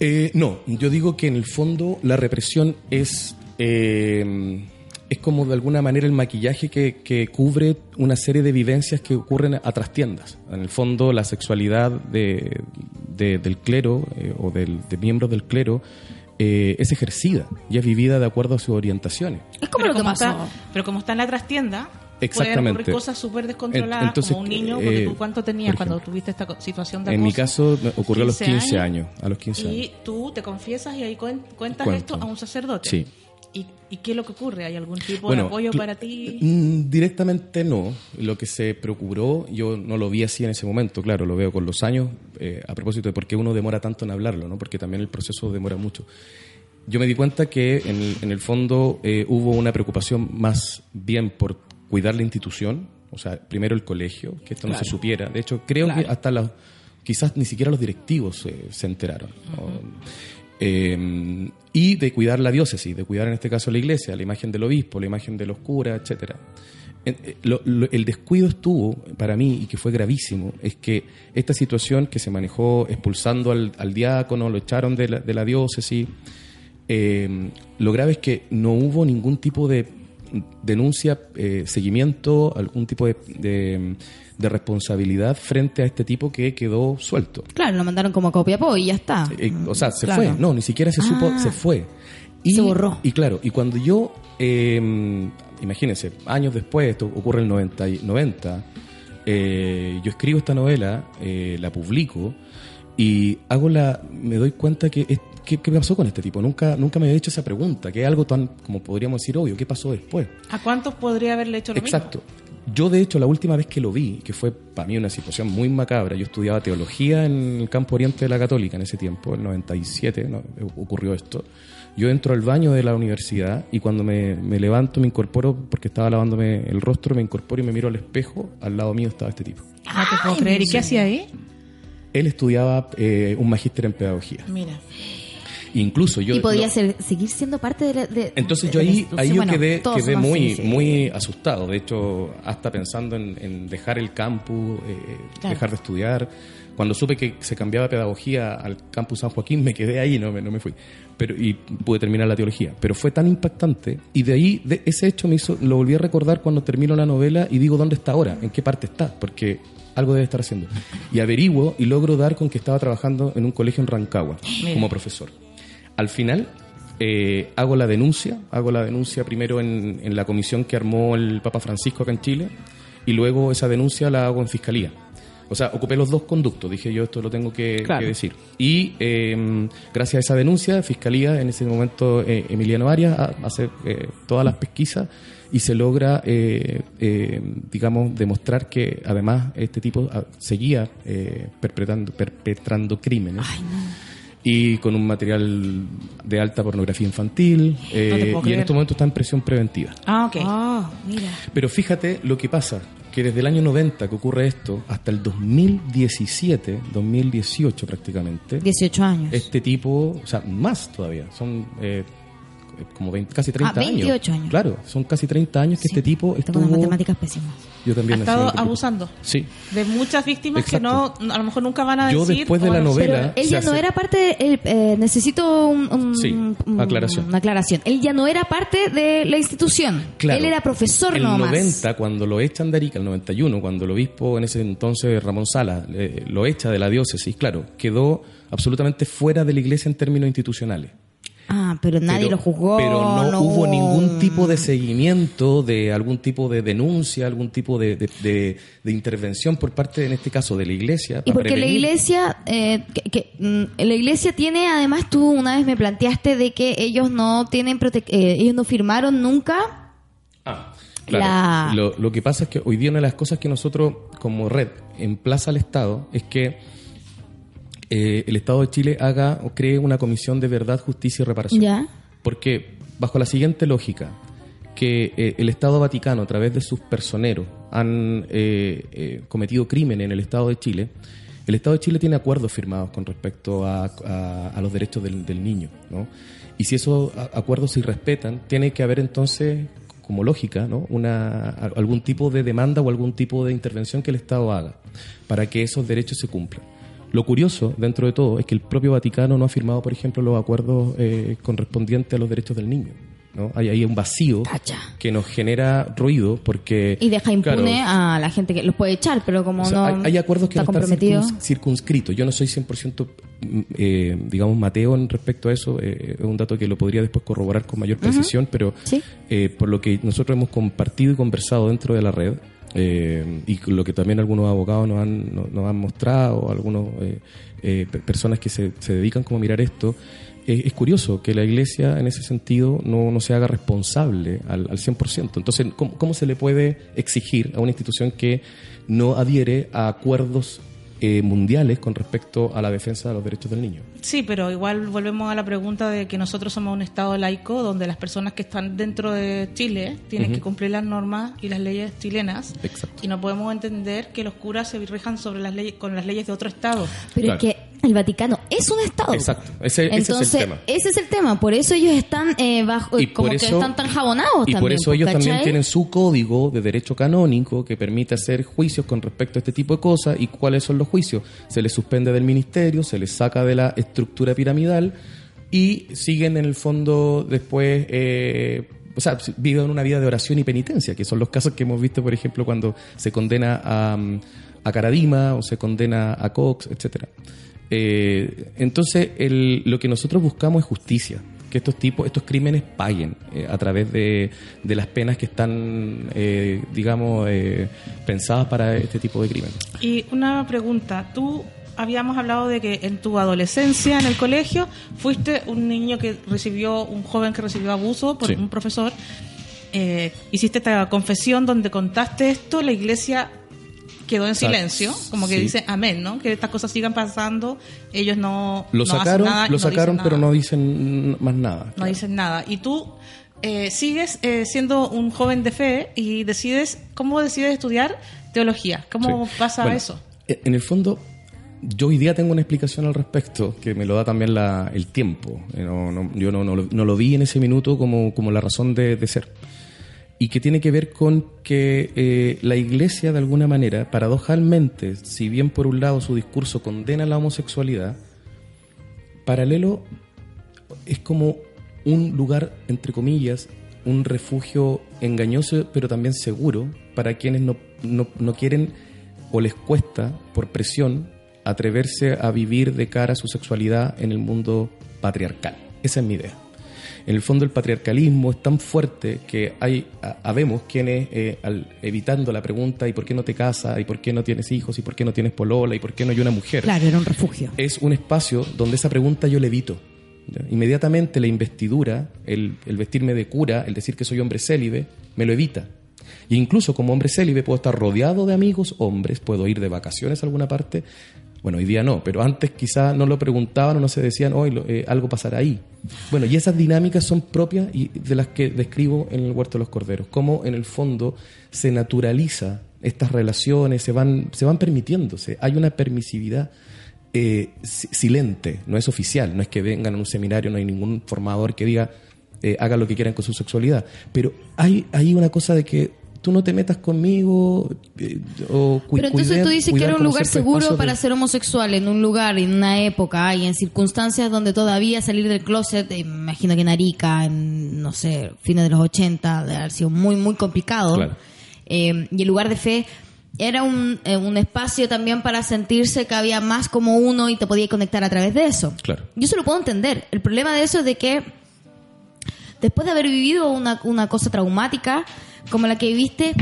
Eh, no, yo digo que en el fondo la represión es, eh, es como de alguna manera el maquillaje que, que cubre una serie de vivencias que ocurren a trastiendas. En el fondo la sexualidad de, de- del clero eh, o del- de miembros del clero eh, es ejercida y es vivida de acuerdo a sus orientaciones. Es como pero lo que como pasó. está, pero como está en la trastienda, pueden Exactamente. ocurrir cosas súper descontroladas, En- entonces, como un niño, porque eh, tú cuánto tenías cuando tuviste esta situación de En mi acoso? caso ocurrió a los 15 15 años. A los 15 Y años. tú te confiesas y ahí cuen- cuentas Cuento. esto a un sacerdote. Sí. ¿Y, y qué es lo que ocurre? ¿Hay algún tipo Bueno, de apoyo para ti? Mm, Directamente no. Lo que se procuró, yo no lo vi así en ese momento, claro, lo veo con los años, eh, a propósito de por qué uno demora tanto en hablarlo, ¿no? porque también el proceso demora mucho. Yo me di cuenta que en el, en el fondo eh, hubo una preocupación más bien por cuidar la institución, o sea, primero el colegio, que esto no se supiera. De hecho, creo que hasta los, quizás ni siquiera los directivos eh, se enteraron. Eh, y de cuidar la diócesis, de cuidar en este caso la iglesia, la imagen del obispo, la imagen de los curas. En- eh, el descuido estuvo, para mí, y que fue gravísimo, es que esta situación que se manejó expulsando al, al diácono, lo echaron de la, de la diócesis, eh, lo grave es que no hubo ningún tipo de denuncia, eh, seguimiento, algún tipo de, de- de responsabilidad frente a este tipo que quedó suelto. Claro, lo mandaron como copia y ya está. Eh, o sea, se Claro. fue. No, ni siquiera se supo, Ah. se fue. Y, Se borró. Y claro, y cuando yo, eh, imagínense, años después, esto ocurre en el 90, y- 90 eh, yo escribo esta novela, eh, la publico y hago la, me doy cuenta que, es- ¿qué, qué pasó con este tipo? Nunca, nunca me había hecho esa pregunta, que es algo tan, como podríamos decir, obvio, ¿qué pasó después? ¿A cuántos podría haberle hecho lo Exacto. Yo, de hecho, la última vez que lo vi, que fue para mí una situación muy macabra, yo estudiaba teología en el campo oriente de la Católica en ese tiempo, el 97, no, ocurrió esto. Yo entro al baño de la universidad y cuando me, me levanto, me incorporo, porque estaba lavándome el rostro, me incorporo y me miro al espejo, al lado mío estaba este tipo. No te puedo creer. ¿Y qué hacía ahí? Él estudiaba eh, un magíster en pedagogía. Mira. Incluso yo... y podía no- ser, seguir siendo parte de la. de- Entonces yo ahí, ahí yo Bueno, quedé, quedé muy, así, sí. muy asustado. De hecho, hasta pensando en, en dejar el campus, eh, Claro. dejar de estudiar. Cuando supe que se cambiaba pedagogía al campus San Joaquín, me quedé ahí, no me, no me fui. Pero, y pude terminar la teología. Pero fue tan impactante. Y de ahí, de ese hecho me hizo, lo volví a recordar cuando termino la novela y digo, ¿dónde está ahora? ¿En qué parte está? Porque algo debe estar haciendo. Y averiguo y logro dar con que estaba trabajando en un colegio en Rancagua Mira. como profesor. Al final eh, hago la denuncia, hago la denuncia primero en, en la comisión que armó el Papa Francisco acá en Chile y luego esa denuncia la hago en fiscalía. O sea, ocupé los dos conductos, dije yo esto lo tengo que, Claro. que decir. Y eh, gracias a esa denuncia, Fiscalía, en ese momento eh, Emiliano Arias ha- hace eh, todas las pesquisas y se logra, eh, eh, digamos, demostrar que además este tipo ah, seguía eh, perpetrando, perpetrando crímenes y con un material de alta pornografía infantil eh, No y en creer. este momento está en presión preventiva. Ah, ok. Ah, mira. Pero fíjate lo que pasa, que desde el año 90 que ocurre esto hasta el 2017, 2018 prácticamente, 18 años. este tipo, o sea, más todavía, son eh, como 20, casi 30 Ah, 28 años. Claro, son casi 30 años que Sí, este tipo Tengo estuvo... unas matemáticas pésimas. Yo Ha también estado en este tipo. abusando Sí. de muchas víctimas que no, a lo mejor nunca van a Yo decir. después de la no novela- Pero él ya no hace- era parte. él, eh, necesito un, un- Sí, un- aclaración. Una aclaración. Él ya no era parte de la institución. Claro. Él era profesor el nomás. 90, cuando lo echan de Arica, el 91, cuando el obispo en ese entonces, Ramón Sala, eh, lo echa de la diócesis, claro, quedó absolutamente fuera de la iglesia en términos institucionales. Ah, pero nadie Pero- lo juzgó. Pero no, hubo ningún tipo de seguimiento, de algún tipo de denuncia, algún tipo de, de- de- de intervención por parte, en este caso, de la iglesia. Y porque la iglesia, eh, que, que, mm, la iglesia tiene, además tú una vez me planteaste de que ellos no tienen, prote- eh, ellos no firmaron nunca. Ah, claro. La- Lo, lo que pasa es que hoy día una de las cosas que nosotros como red emplaza al Estado es que eh, el Estado de Chile haga o cree una comisión de verdad, justicia y reparación. Ya. Porque bajo la siguiente lógica, que eh, el Estado Vaticano a través de sus personeros han eh, eh, cometido crimen en el Estado de Chile, el Estado de Chile tiene acuerdos firmados con respecto a, a- a los derechos del, del niño, ¿no? Y si esos acuerdos se respetan, tiene que haber entonces, como lógica, ¿no? Una, algún tipo de demanda o algún tipo de intervención que el Estado haga para que esos derechos se cumplan. Lo curioso, dentro de todo, es que el propio Vaticano no ha firmado, por ejemplo, los acuerdos eh, correspondientes a los derechos del niño. ¿no? Hay ahí un vacío que nos genera ruido porque... Y deja impune claro, a la gente que los puede echar, pero como o sea, no hay, hay acuerdos que está no están circuns- circunscritos. Yo no soy 100%, mm, eh, digamos, Mateo en respecto a eso. eh, es un dato que lo podría después corroborar con mayor precisión, pero Sí. eh, por lo que nosotros hemos compartido y conversado dentro de la red, eh, y lo que también algunos abogados nos han, nos, han mostrado, algunos eh, eh, pe- personas que se, se dedican como a mirar esto, eh, es curioso que la Iglesia en ese sentido no, no se haga responsable al, al 100%. Entonces, ¿cómo, ¿cómo se le puede exigir a una institución que no adhiere a acuerdos eh, mundiales con respecto a la defensa de los derechos del niño? Sí, pero igual volvemos a la pregunta de que nosotros somos un Estado laico donde las personas que están dentro de Chile tienen que cumplir las normas y las leyes chilenas. Exacto. Y no podemos entender que los curas se rijan sobre las leyes con las leyes de otro Estado. Pero Claro. es que el Vaticano es un Estado. Exacto. Ese- ese es el tema. ese es el tema. Por eso ellos están eh, bajo, Y como que están tan jabonados Y también. por eso ellos ¿cachai? también tienen su código de derecho canónico que permite hacer juicios con respecto a este tipo de cosas. ¿Y cuáles son los juicios? Se les suspende del ministerio, se les saca de la estructura piramidal y siguen en el fondo después... eh, o sea, vivan una vida de oración y penitencia, que son los casos que hemos visto, por ejemplo, cuando se condena a, mm, a Caradima o se condena a Cox, etcétera. Eh, entonces, el- lo que nosotros buscamos es justicia, que estos tipos, estos crímenes paguen eh, a través de, de las penas que están, eh, digamos, eh, pensadas para este tipo de crímenes. Y una pregunta, tú habíamos hablado de que en tu adolescencia en el colegio fuiste un niño que recibió, un joven que recibió abuso por Sí. un profesor, Eh, hiciste esta confesión donde contaste esto, la iglesia quedó en silencio, como que sí. dice amén, ¿no? Que estas cosas sigan pasando, ellos no, Lo no hacen sacaron, nada y lo no sacaron, pero nada. no dicen más nada. No dicen nada. Y tú eh, sigues eh, siendo un joven de fe y decides, ¿cómo decides estudiar teología? ¿Cómo Sí. pasa Bueno, eso? e- En el fondo, yo hoy día tengo una explicación al respecto que me lo da también la- el tiempo. Eh, no- no- yo no, no lo, no lo vi en ese minuto como, como la razón de, de ser. Y que tiene que ver con que eh, la iglesia, de alguna manera, paradojalmente, si bien por un lado su discurso condena la homosexualidad, paralelo es como un lugar, entre comillas, un refugio engañoso, pero también seguro para quienes no, no, no quieren o les cuesta, por presión, atreverse a vivir de cara a su sexualidad en el mundo patriarcal. Esa es mi idea. En el fondo el patriarcalismo es tan fuerte que hay, ha- habemos quienes, eh, al- evitando la pregunta ¿y por qué no te casas? ¿y por qué no tienes hijos? ¿y por qué no tienes polola? ¿y por qué no hay una mujer? Claro, era un refugio. es un espacio donde esa pregunta yo la evito. Inmediatamente la investidura, el, el vestirme de cura, el decir que soy hombre célibe, me lo evita. Y incluso como hombre célibe puedo estar rodeado de amigos hombres, puedo ir de vacaciones a alguna parte. Bueno, hoy día no, pero antes quizá no lo preguntaban o no se decían, hoy algo pasará ahí. Bueno, y esas dinámicas son propias y de las que describo en el Huerto de los Corderos. Cómo en el fondo se naturaliza estas relaciones, se van, se van permitiéndose. Hay una permisividad eh, si- silente, no es oficial, no es que vengan a un seminario, no hay ningún formador que diga eh, hagan lo que quieran con su sexualidad, pero hay, hay una cosa de que tú no te metas conmigo eh, o cu- Pero entonces cuidar- tú dices que era un lugar seguro para de- ser homosexual en un lugar, en una época y en circunstancias donde todavía salir del closet, eh, imagino que en Arica, en, no sé, fines de los 80, de haber sido muy, muy complicado. Claro. Eh, y el lugar de fe era un, eh, un espacio también para sentirse que había más como uno y te podía conectar a través de eso. Claro. Yo se lo puedo entender. El problema de eso es de que después de haber vivido una, una cosa traumática como la que viviste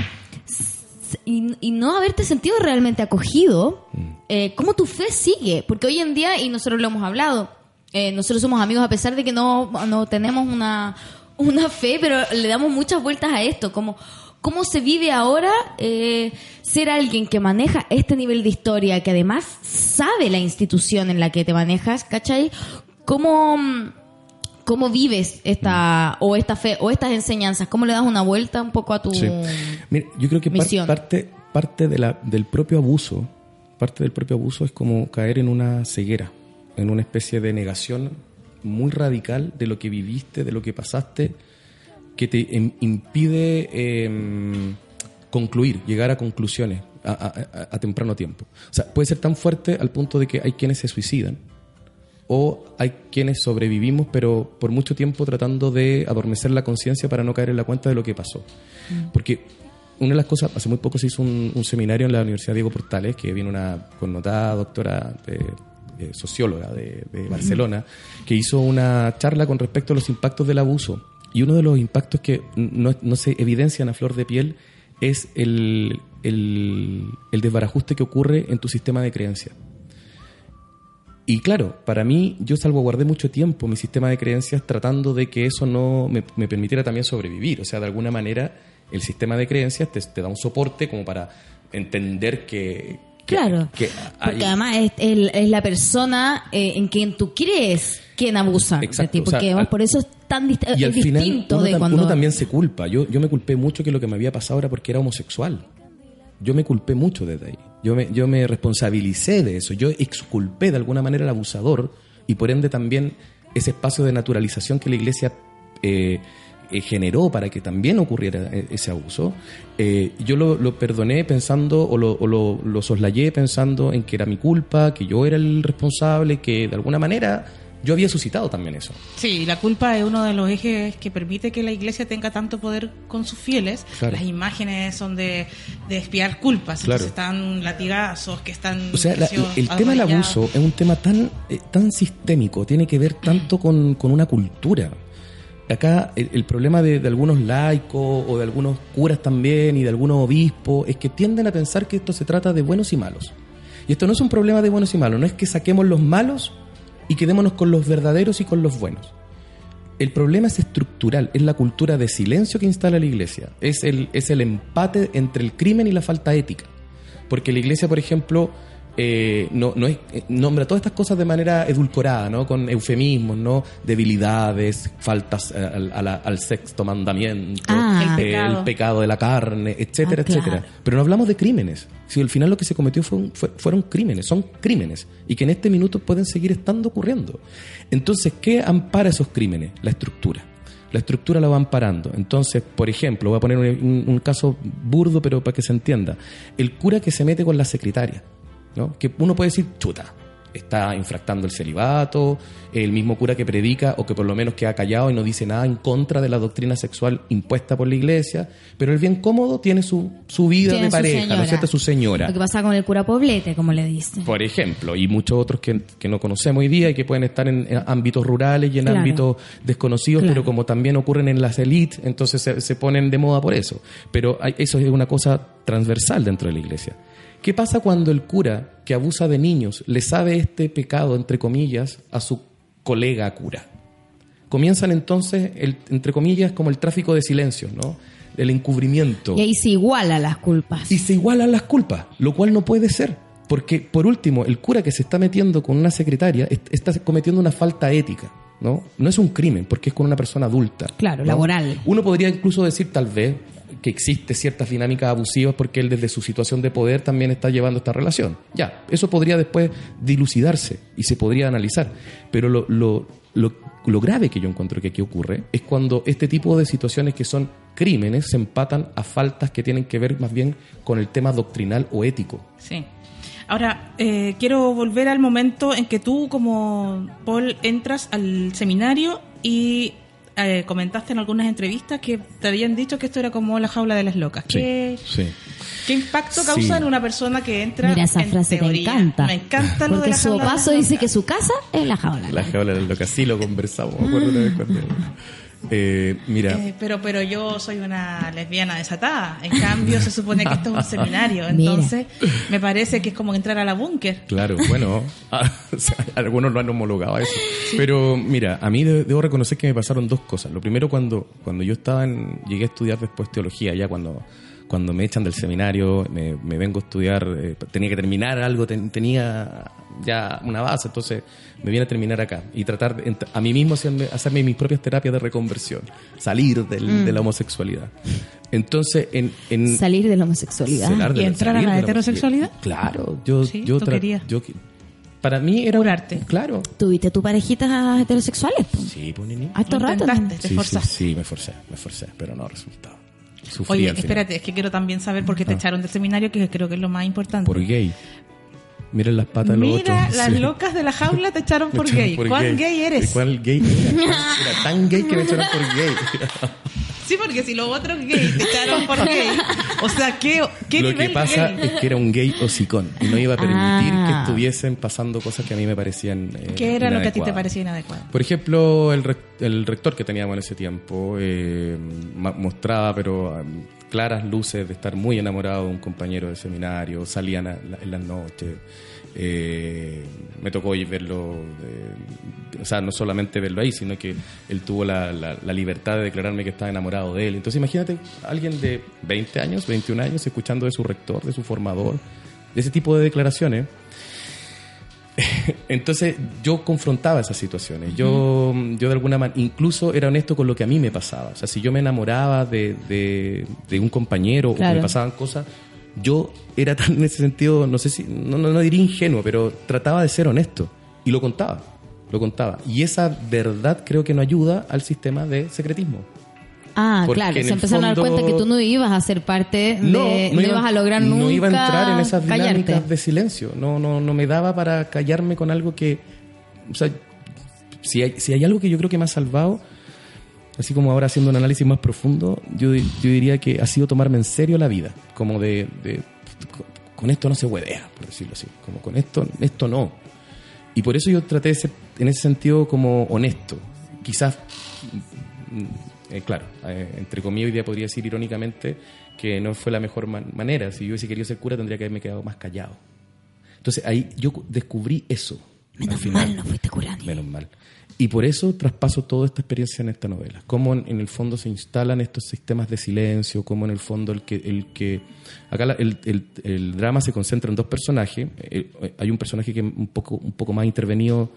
y, y no haberte sentido realmente acogido, eh, ¿cómo tu fe sigue? Porque hoy en día, y nosotros lo hemos hablado, eh, nosotros somos amigos a pesar de que no, no tenemos una, una fe, pero le damos muchas vueltas a esto, como cómo se vive ahora eh, ser alguien que maneja este nivel de historia, que además sabe la institución en la que te manejas, ¿cachai? ¿Cómo, mm, cómo vives esta o esta fe o estas enseñanzas? ¿Cómo le das una vuelta un poco a tu Sí. Mira, yo creo que misión? parte, parte de la, del propio abuso, parte del propio abuso es como caer en una ceguera, en una especie de negación muy radical de lo que viviste, de lo que pasaste, que te em- impide em, concluir, llegar a conclusiones a, a- a- a temprano tiempo. O sea, puede ser tan fuerte al punto de que hay quienes se suicidan o hay quienes sobrevivimos, pero por mucho tiempo tratando de adormecer la conciencia para no caer en la cuenta de lo que pasó. Porque una de las cosas, hace muy poco se hizo un, un seminario en la Universidad Diego Portales, que viene una connotada doctora de, de socióloga de, de Barcelona, que hizo una charla con respecto a los impactos del abuso. Y uno de los impactos que no, no se evidencian a flor de piel es el, el, el desbarajuste que ocurre en tu sistema de creencias. Y claro, para mí yo salvaguardé mucho tiempo mi sistema de creencias tratando de que eso no me, me permitiera también sobrevivir. O sea, de alguna manera el sistema de creencias te, te da un soporte como para entender que... que- Claro, que hay- porque además es, el- es la persona eh, en quien tú crees quien abusa Exacto, de ti, o sea, porque al- por eso es tan dist- y es final distinto uno, de cuando... uno también se culpa. Yo, yo me culpé mucho que lo que me había pasado era porque era homosexual. Yo me culpé mucho desde ahí. Yo me, yo me responsabilicé de eso. Yo exculpé de alguna manera al abusador y por ende también ese espacio de naturalización que la iglesia eh, eh, generó para que también ocurriera eh, ese abuso. Yo lo, lo perdoné pensando o, lo, o lo, lo soslayé pensando en que era mi culpa, que yo era el responsable, que de alguna manera yo había suscitado también eso. Sí, la culpa es uno de los ejes que permite que la iglesia tenga tanto poder con sus fieles. Claro. Las imágenes son de, de espiar culpas, Claro. entonces están latigazos, que están... O sea, la- el tema del abuso es un tema tan, eh, tan sistémico, tiene que ver tanto con, con una cultura. Acá el, el problema de, de algunos laicos o de algunos curas también y de algunos obispos es que tienden a pensar que esto se trata de buenos y malos. Y esto no es un problema de buenos y malos, no es que saquemos los malos y quedémonos con los verdaderos y con los buenos. El problema es estructural, es la cultura de silencio que instala la iglesia, es el, es el empate entre el crimen y la falta ética. Porque la iglesia, por ejemplo, eh, no, no es, eh, nombra todas estas cosas de manera edulcorada, ¿no? con eufemismos, ¿no? debilidades, faltas eh, al, a la- al sexto mandamiento, Ah. El pecado. el pecado de la carne, etcétera, Ah, claro. etcétera. Pero no hablamos de crímenes. Si al final lo que se cometió fue un- fue- fueron crímenes, son crímenes, y que en este minuto pueden seguir estando ocurriendo. Entonces, ¿qué ampara esos crímenes? La estructura. La estructura la va amparando. Entonces, por ejemplo, voy a poner un, un- un caso burdo, pero para que se entienda. El cura que se mete con la secretaria, ¿no? Que uno puede decir, chuta, está infractando el celibato, el mismo cura que predica o que por lo menos queda callado y no dice nada en contra de la doctrina sexual impuesta por la iglesia, pero el bien cómodo tiene su, su vida Tiene de pareja, ¿no es cierto? Su señora. Lo que pasa con el cura Poblete, como le dice. Por ejemplo, y muchos otros que, que no conocemos hoy día y que pueden estar en, en ámbitos rurales y en Claro. ámbitos desconocidos, Claro. pero como también ocurren en las élites, entonces se, se ponen de moda por eso. Pero hay- eso es una cosa transversal dentro de la iglesia. ¿Qué pasa cuando el cura que abusa de niños le sabe este pecado, entre comillas, a su colega cura? Comienzan entonces, el, entre comillas, como el tráfico de silencios, ¿no? El encubrimiento Y ahí se iguala las culpas. y se igualan las culpas, lo cual no puede ser. Porque, por último, el cura que se está metiendo con una secretaria est- está cometiendo una falta ética, ¿no? No es un crimen, porque es con una persona adulta. Claro, ¿no? laboral. Uno podría incluso decir, tal vez, que existe ciertas dinámicas abusivas porque él desde su situación de poder también está llevando esta relación. Ya, eso podría después dilucidarse y se podría analizar. Pero lo, lo, lo, grave que yo encuentro que aquí ocurre es cuando este tipo de situaciones que son crímenes se empatan a faltas que tienen que ver más bien con el tema doctrinal o ético. Sí. Ahora, eh, quiero volver al momento en que tú, como Paul, entras al seminario y eh, comentaste en algunas entrevistas que te habían dicho que esto era como la jaula de las locas. ¿Qué, sí. qué impacto Sí. causa en una persona que entra Mira, esa en frase te teoría? encanta. Me encanta lo de Porque la su jaula de paso las dice locas. que su casa es la jaula. La jaula del loca, sí lo conversamos, me acuerdo una vez cuando... Eh, mira, Eh, pero, pero yo soy una lesbiana desatada. En cambio, se supone que esto es un (laughs) seminario. Mira. Entonces, me parece que es como entrar a la búnker. Claro, bueno, (laughs) ah, algunos lo han homologado a eso. Pero mira, a mí de- debo reconocer que me pasaron dos cosas. Lo primero, cuando, cuando yo estaba en, llegué a estudiar después teología, ya cuando, cuando me echan del seminario, me, me vengo a estudiar, eh, tenía que terminar algo, ten- tenía ya una base, entonces me viene a terminar acá y tratar de, a mí mismo hacerme, hacerme mis propias terapias de reconversión, salir del- de la homosexualidad. Entonces, en, en Salir de la homosexualidad. de ¿Y entrar a la heterosexualidad? Claro, yo, Sí, yo, tú tra- querías. yo para mí era Curarte. Claro. ¿Tuviste tu parejitas heterosexuales? Sí, pues nini. A estos Lo ratos. intentaste. Te Sí, sí, me esforcé, me esforcé, pero no resultaba. Sufrí Oye, espérate, es que quiero también saber por qué te Ah. echaron del seminario, que creo que es lo más importante. Por gay. Miren las patas de los Mira, las (laughs) Sí. locas de la jaula te echaron (laughs) por echaron gay. por ¿Cuán gay eres? ¿Y ¿Cuál gay era? Era tan gay que me echaron por (laughs) gay. Sí, porque si los otros gay te echaron por gay, o sea, ¿qué, qué Lo nivel que pasa gay? es que era un gay hocicón y no iba a permitir Ah. que estuviesen pasando cosas que a mí me parecían. eh, ¿Qué era lo que a ti te parecía inadecuado? Por ejemplo, el, rec- el rector que teníamos en ese tiempo eh, mostraba, pero um, claras luces de estar muy enamorado de un compañero de seminario, salían a la- en las noches. eh, me tocó verlo, eh, o sea, no solamente verlo ahí, sino que él tuvo la, la- la libertad de declararme que estaba enamorado de él. Entonces, imagínate alguien de 20 años, 21 años, escuchando de su rector, de su formador, de ese tipo de declaraciones. Entonces yo confrontaba esas situaciones. Yo, yo de alguna manera, incluso era honesto con lo que a mí me pasaba. O sea, si yo me enamoraba de, de, de un compañero o que me pasaban cosas, yo era tan en ese sentido, no sé si, no, no, no diría ingenuo, pero trataba de ser honesto. Y lo contaba, lo contaba. Y esa verdad creo que no ayuda al sistema de secretismo. Ah, Porque claro. Se empezaron a dar fondo- cuenta que tú no ibas a ser parte de... No, ibas a lograr nunca no iba a entrar en esas dinámicas callarte. de silencio. No, no, no me daba para callarme con algo que, o sea, Si hay, si hay algo que yo creo que me ha salvado, así como ahora haciendo un análisis más profundo, yo, yo diría que ha sido tomarme en serio la vida, como de, de- con esto no se huevea, por decirlo así, como con esto, esto no. Y por eso yo traté de ser, en ese sentido, como honesto. Quizás, eh, claro, eh, entre comillas, hoy día podría decir irónicamente que no fue la mejor man- manera. Si yo hubiese querido ser cura, tendría que haberme quedado más callado. Entonces ahí yo cu- descubrí eso. Menos mal no fuiste curani. Menos mal. Y por eso traspaso toda esta experiencia en esta novela. Cómo en, en el fondo se instalan estos sistemas de silencio, cómo en el fondo el que... El que acá la- el, el- el drama se concentra en dos personajes. Eh, hay un personaje que es un poco, un poco más intervenido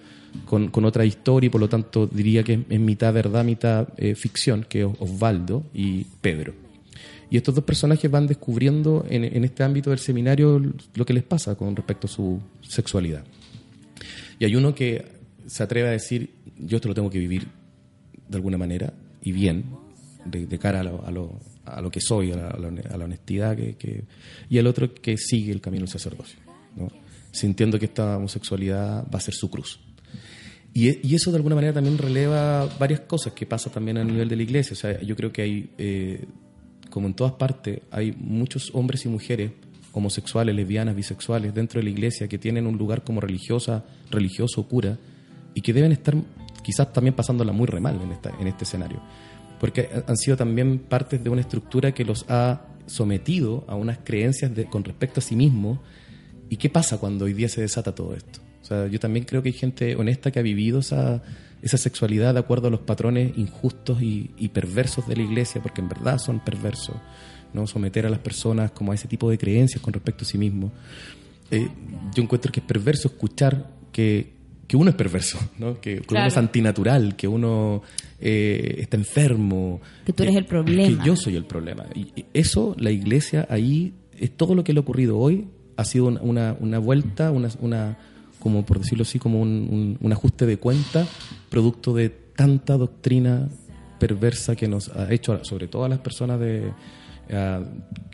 con, con otra historia y por lo tanto diría que es, mitad verdad, mitad eh, ficción, que es Osvaldo y Pedro. Y estos dos personajes van descubriendo en, en este ámbito del seminario lo que les pasa con respecto a su sexualidad. Y hay uno que se atreve a decir, yo esto lo tengo que vivir de alguna manera y bien, de, de cara a lo, a, lo, a lo que soy, a la, a la honestidad, que, que- y el otro que sigue el camino del sacerdocio, ¿no? sintiendo que esta homosexualidad va a ser su cruz. Y, eso de alguna manera también releva varias cosas que pasa también a nivel de la iglesia. O sea, yo creo que hay, eh, como en todas partes, hay muchos hombres y mujeres homosexuales, lesbianas, bisexuales dentro de la iglesia que tienen un lugar como religiosa, religioso, cura, y que deben estar quizás también pasándola muy re mal en, este escenario. Porque ha- han sido también partes de una estructura que los ha sometido a unas creencias con respecto a sí mismos. ¿Y qué pasa cuando hoy día se desata todo esto? Sea, yo también creo que hay gente honesta que ha vivido esa, esa sexualidad de acuerdo a los patrones injustos y, y perversos de la iglesia, porque en verdad son perversos, ¿no? Someter a las personas como a ese tipo de creencias con respecto a sí mismo. Eh, yo encuentro que es perverso escuchar que, que uno es perverso, ¿no? que, que uno Claro. es antinatural, que uno eh, está enfermo. Que tú eres eh, el problema. Que yo soy el problema. Y y eso, la iglesia, ahí, es todo lo que le ha ocurrido hoy, ha sido una, una, una vuelta, una, una, como por decirlo así, como un, un- un ajuste de cuenta, producto de tanta doctrina perversa que nos ha hecho, sobre todo a las personas de, a-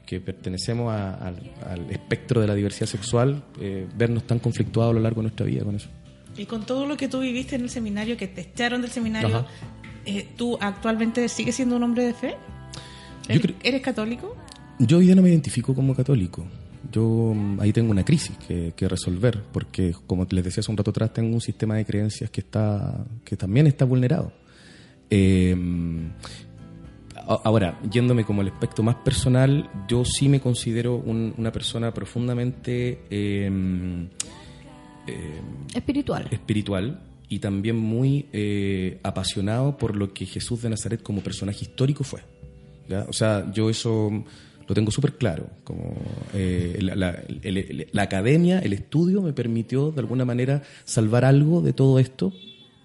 que pertenecemos a- al, al espectro de la diversidad sexual, eh, vernos tan conflictuados a lo largo de nuestra vida con eso. Y con todo lo que tú viviste en el seminario, que te echaron del seminario, eh, ¿tú actualmente sigues siendo un hombre de fe? Yo ¿Eres, creo- eres católico? Yo hoy día no me identifico como católico. Yo mm, ahí tengo una crisis que, que resolver, porque como les decía hace un rato atrás, tengo un sistema de creencias que está que también está vulnerado. Eh, a- ahora, yéndome como el aspecto más personal, yo sí me considero un- una persona profundamente eh, eh, Espiritual. espiritual y también muy eh, apasionado por lo que Jesús de Nazaret como personaje histórico fue. ¿ya? O sea, yo eso lo tengo súper claro. Como, eh, la, la- academia, el estudio me permitió de alguna manera salvar algo de todo esto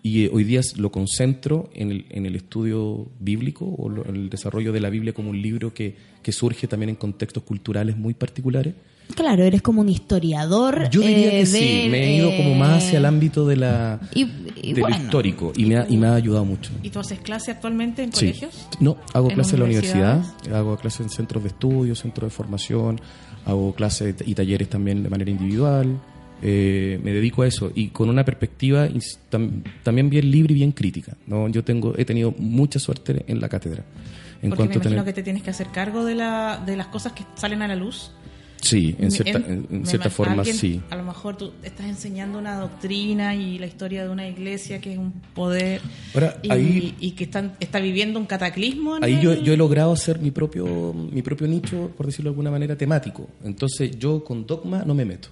y eh, hoy día lo concentro en el, en el estudio bíblico o lo- en el desarrollo de la Biblia como un libro que, que surge también en contextos culturales muy particulares. Claro, eres como un historiador. Yo diría eh, que sí, me he ido como más hacia el eh, ámbito de la, y- y de bueno. lo histórico y me, ha, y me ha ayudado mucho. ¿Y tú haces clase actualmente en Sí. colegios? No, hago ¿En clases en la universidad, hago clases en centros de estudio, centros de formación, hago clases y talleres también de manera individual. eh, me dedico a eso y con una perspectiva tam- también bien libre y bien crítica. ¿no? Yo tengo, he tenido mucha suerte en la cátedra. En Porque me cuanto a imagino tener- que te tienes que hacer cargo de, la, de las cosas que salen a la luz. Sí, en cierta, En- en- en me cierta imag- forma alguien- sí. A lo mejor tú estás enseñando una doctrina y la historia de una iglesia que es un poder Ahora, y, ahí- y que están, está viviendo un cataclismo. a Ahí yo, yo he logrado hacer mi propio, mi propio nicho, por decirlo de alguna manera, temático. Entonces yo con dogma no me meto.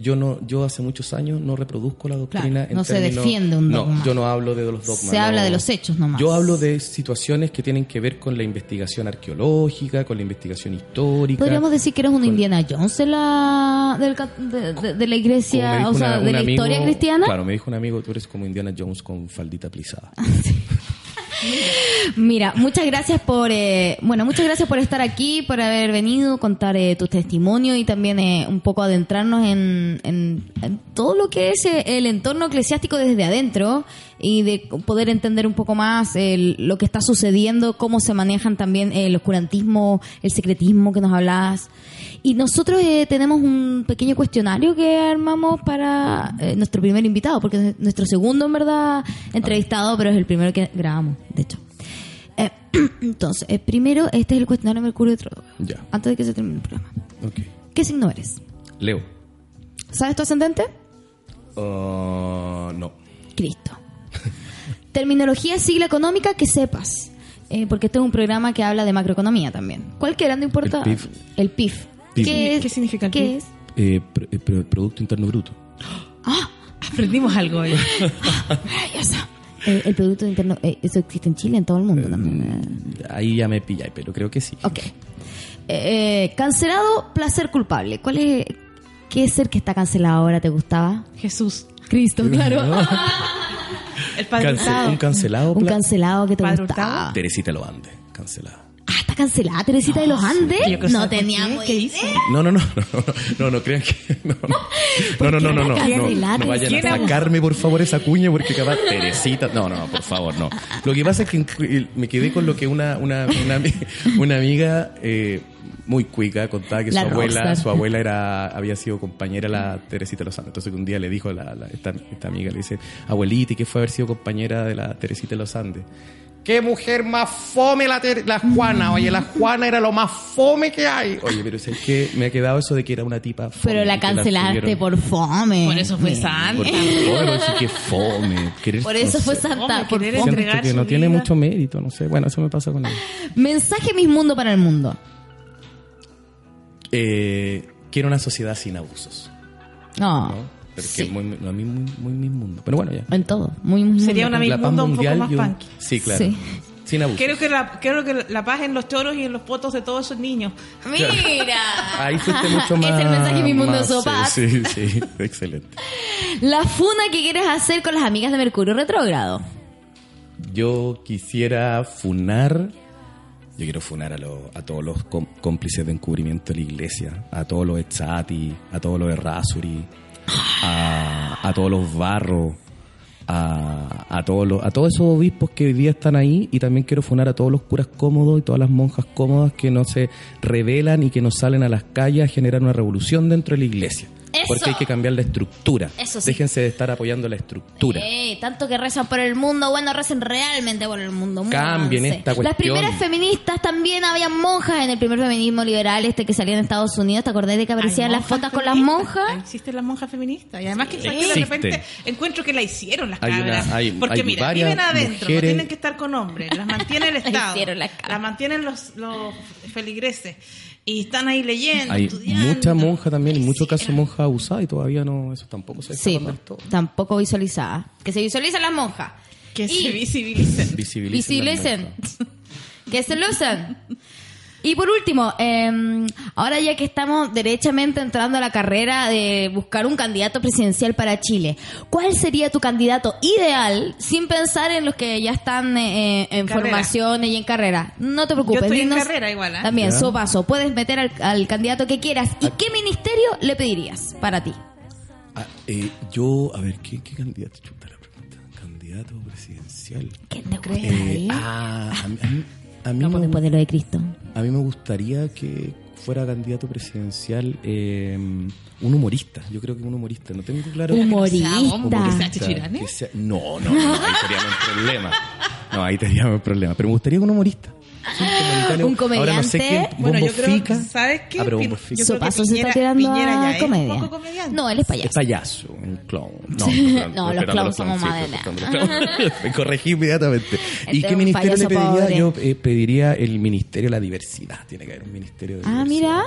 Yo no, yo hace muchos años no reproduzco la doctrina. Claro, en no se términos- defiende un dogma. No, yo no hablo de los dogmas. Se no. habla de los hechos nomás. Yo hablo de situaciones que tienen que ver con la investigación arqueológica, con la investigación histórica. Podríamos decir que eres un con- Indiana Jones de la, del de, de- de la iglesia, o sea, una- de la amigo- historia cristiana. Claro, me dijo un amigo, tú eres como Indiana Jones con faldita plisada. (laughs) Mira, muchas gracias por, eh, bueno, muchas gracias por estar aquí, por haber venido, contar eh, tu testimonio y también eh, un poco adentrarnos en, todo lo que es eh, el entorno eclesiástico desde adentro y de poder entender un poco más el- lo que está sucediendo, cómo se manejan también el oscurantismo, el secretismo que nos hablabas. Y nosotros eh, tenemos un pequeño cuestionario que armamos para eh, nuestro primer invitado, porque es nuestro segundo, en verdad, entrevistado, pero es el primero que grabamos, de hecho. Eh, (clears throat) entonces, eh, primero, este es el cuestionario Mercurio retrógrado. Ya. Antes de que se termine el programa. Ok. ¿Qué signo eres? Leo. ¿Sabes tu ascendente? Ah, no. Cristo. (laughs) Terminología, sigla económica que sepas. Eh, porque este es un programa que habla de macroeconomía también. Cualquiera, no importa. El PIB. El. PIB. ¿Qué, es- ¿Qué significa el ¿Qué PIB? es? Eh, pr- eh, pr- Producto Interno Bruto. (gasps) Aprendimos algo hoy. (laughs) (laughs) Maravilloso. Eh, el Producto Interno, eh, eso existe en Chile, en todo el mundo también. eh. Ahí ya me pilláis, pero creo que sí. Ok. Cancelado, placer culpable. ¿Cuál es, qué ser que está cancelado ahora te gustaba? Jesús. Cristo, claro. (laughs) El Padre un cancelado. Un cancelado que te Padre gustaba. Hurtado. Teresita lo ande. Cancelada. Ah, está cancelada Teresita de los Andes. Quiero No teníamos qué. ¿Qué idea. hizo? No, no, no, no, no, no, no, crean que. (laughs) (laughs) No, no, no, no, no, no, no, ¿Por qué no, no vayan a sacarme por favor esa cuña porque capaz Teresita. No, no, no, por favor, no. Lo que pasa es que me quedé con lo que una, una, una, (laughs) una amiga eh, muy cuica contaba que La su abuela, rockstar. su abuela era, había sido compañera de la Teresita Lozano. Entonces que un día le dijo a la, la- esta, esta amiga, le dice, abuelita, ¿y qué fue haber sido compañera de la Teresita de los Andes? ¿Qué mujer más fome la, la Juana? Oye, la Juana era lo más fome que hay. Oye, pero es que me ha quedado eso de que era una tipa fome. Pero la cancelaste por fome. Por eso fue santa. Por fome, sí que fome. Querer- Por eso no fue sé. santa. Por querer entregar que su no tiene vida. mucho mérito, no sé. Bueno, eso me pasa con él. Mensaje Mis Mundo para el mundo. Eh, quiero una sociedad sin abusos. No. ¿no? Es sí. que muy, a mí muy, muy mi mundo. Pero bueno, ya. En todo. Muy, muy Sería mundo. una paz Mundo un poco más yo- punky. Sí, claro. Sí. Sin abusos. Quiero que, la, quiero que la paz en los choros y en los potos de todos esos niños. Mira. Ahí fuiste mucho más. (laughs) Es el mensaje Mi Mundo Sopas. Sí, sí, sí. (laughs) Excelente. La funa que quieres hacer con las amigas de Mercurio Retrógrado. Yo quisiera funar. Yo quiero funar a, lo- a todos los cómplices de encubrimiento de la iglesia, a todos los Echati, a todos los Errázuri, a, a todos los Barros, a, a, todos los, a todos esos obispos que hoy día están ahí y también quiero funar a todos los curas cómodos y todas las monjas cómodas que no se rebelan y que no salen a las calles a generar una revolución dentro de la iglesia. ¡Eso! Porque hay que cambiar la estructura. Eso sí. Déjense de estar apoyando la estructura. Ey, tanto que rezan por el mundo, bueno, recen realmente por el mundo. Cambien esta Las cuestión. primeras feministas también habían monjas en el primer feminismo liberal este que salía en Estados Unidos. ¿Te acordás de que aparecían las fotos con las monjas? Existen las monjas feministas. Y además que Sí. de repente encuentro que la hicieron las Hay una- cabras. hay- Porque hay mira, viven adentro, mujeres- no tienen que estar con hombres. Las mantiene el (laughs) Estado. las las mantienen los, los feligreses. Y están ahí leyendo, Hay estudiando. mucha monja también, en muchos casos monja abusada y todavía no, eso tampoco se Sí, del todo. tampoco visualizada. Que se visualizan las monjas. Que Y- se visibilicen. Visibilicen. Visibilicen. las monjas. que se lucen. Y por último, eh, ahora ya que estamos derechamente entrando a la carrera de buscar un candidato presidencial para Chile, ¿cuál sería tu candidato ideal sin pensar en los que ya están eh, en Carrera. formaciones y en carrera? No te preocupes. Yo estoy en carrera igual, ¿eh? También, so paso. Puedes meter al, al candidato que quieras. ¿Y qué ministerio le pedirías para ti? Ah, eh, yo, a ver, ¿qué, qué candidato? Chuta la pregunta. Candidato presidencial. ¿Quién te Eh, gustaría? ah, a mí, a mí- a mí Vamos me, después de lo de Cristo. a mí me gustaría que fuera candidato presidencial eh, un humorista. Yo creo que un humorista. No tengo claro. Humorista. ¿Que sea Chichirane? Que sea- No, no, no, ahí teníamos un problema. No, ahí teníamos un problema. Pero me gustaría un humorista. Sí. Un Ahora no sé comediante. quién. Bueno, Bombo yo creo Fica. ¿sabes qué? Ah, pero Pi- Bombo Fica. yo Su creo que paso se está Piñera- tirando Piñera ya a es comedia. un poco comediante. No, él es Es payaso. payaso, un clown. No, perdón, No, los clowns somos clowns. (laughs) Me corregí inmediatamente. Este ¿Y qué ministerio le payaso pediría? pobre. Yo eh, pediría el Ministerio de la Diversidad. Tiene que haber un Ministerio de Ah, Diversidad. mira.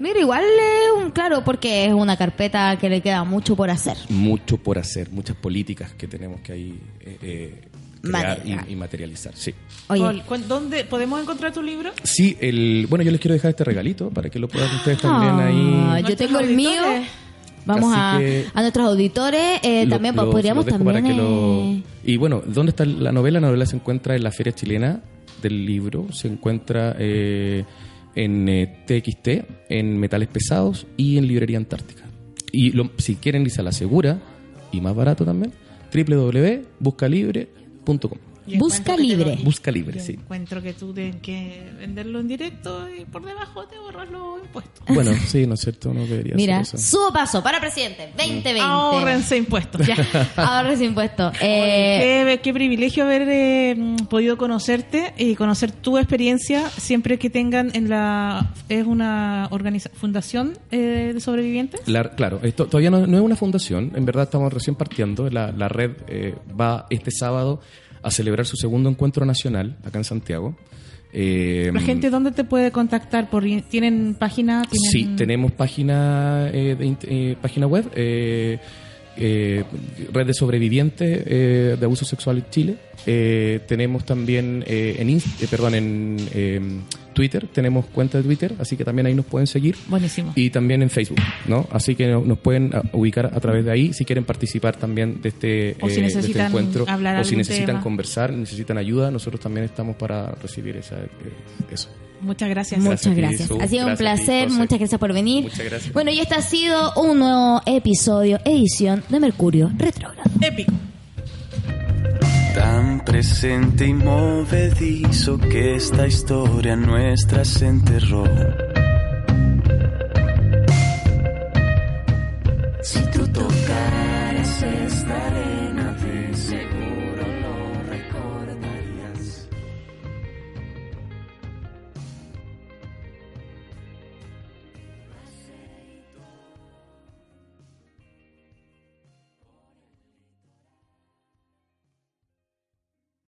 Mira, igual es un claro porque es una carpeta que le queda mucho por hacer. Mucho por hacer, muchas políticas que tenemos que ahí eh, eh, crear y, y materializar. Sí. Oye, Paul, ¿cu- ¿Dónde podemos encontrar tu libro? Sí, el, bueno, yo les quiero dejar este regalito para que lo puedan ustedes también Ah, ahí. yo Nuestros tengo el mío. Vamos a, a nuestros auditores. eh, Lo- también pues, lo- podríamos lo dejo para también. lo- eh, Y bueno, ¿dónde está la novela? La novela se encuentra en la Feria Chilena del Libro, se encuentra eh, en eh, TXT, en Metales Pesados y en Librería Antártica. Y lo- si quieren irse a la segura, y más barato también, www.buscalibre.com. Y Busca encuentro te libre. lo- Busca libre, Yo sí. encuentro que tú tienes que venderlo en directo y por debajo te borras los impuestos. (laughs) Bueno, sí, ¿no es cierto? No debería Mira, ser eso. subo paso para presidente 2020. Ahórrense impuestos. Ya. (laughs) Ahorrense impuestos. Eh, Qué, qué privilegio haber eh, podido conocerte y conocer tu experiencia siempre que tengan en la... Es una organiza fundación eh, de sobrevivientes. La- claro, esto todavía no, no es una fundación, en verdad estamos recién partiendo. La, la red eh, va este sábado a celebrar su segundo encuentro nacional acá en Santiago. Eh, La gente, ¿dónde te puede contactar? Por, ¿Tienen página? ¿Tienen... Sí, tenemos página, eh, de eh, página web, eh, eh, Red de Sobrevivientes eh, de Abuso Sexual en Chile. Eh, tenemos también eh, en, eh, perdón, en eh, Twitter, tenemos cuenta de Twitter, así que también ahí nos pueden seguir. Buenísimo. Y también en Facebook, ¿no? Así que no- nos pueden ah, ubicar a través de ahí si quieren participar también de este, O si eh, de este encuentro. hablar o si necesitan tema. conversar, necesitan ayuda, nosotros también estamos para recibir esa, eh, eso. Muchas gracias. Muchas gracias. Ha sido un Gracias placer. Muchas gracias por venir. Muchas gracias. Bueno, y este ha sido un nuevo episodio, edición de Mercurio Retrógrado. Épico. Tan presente y movedizo que esta historia nuestra se enterró. Si tú tocaras esta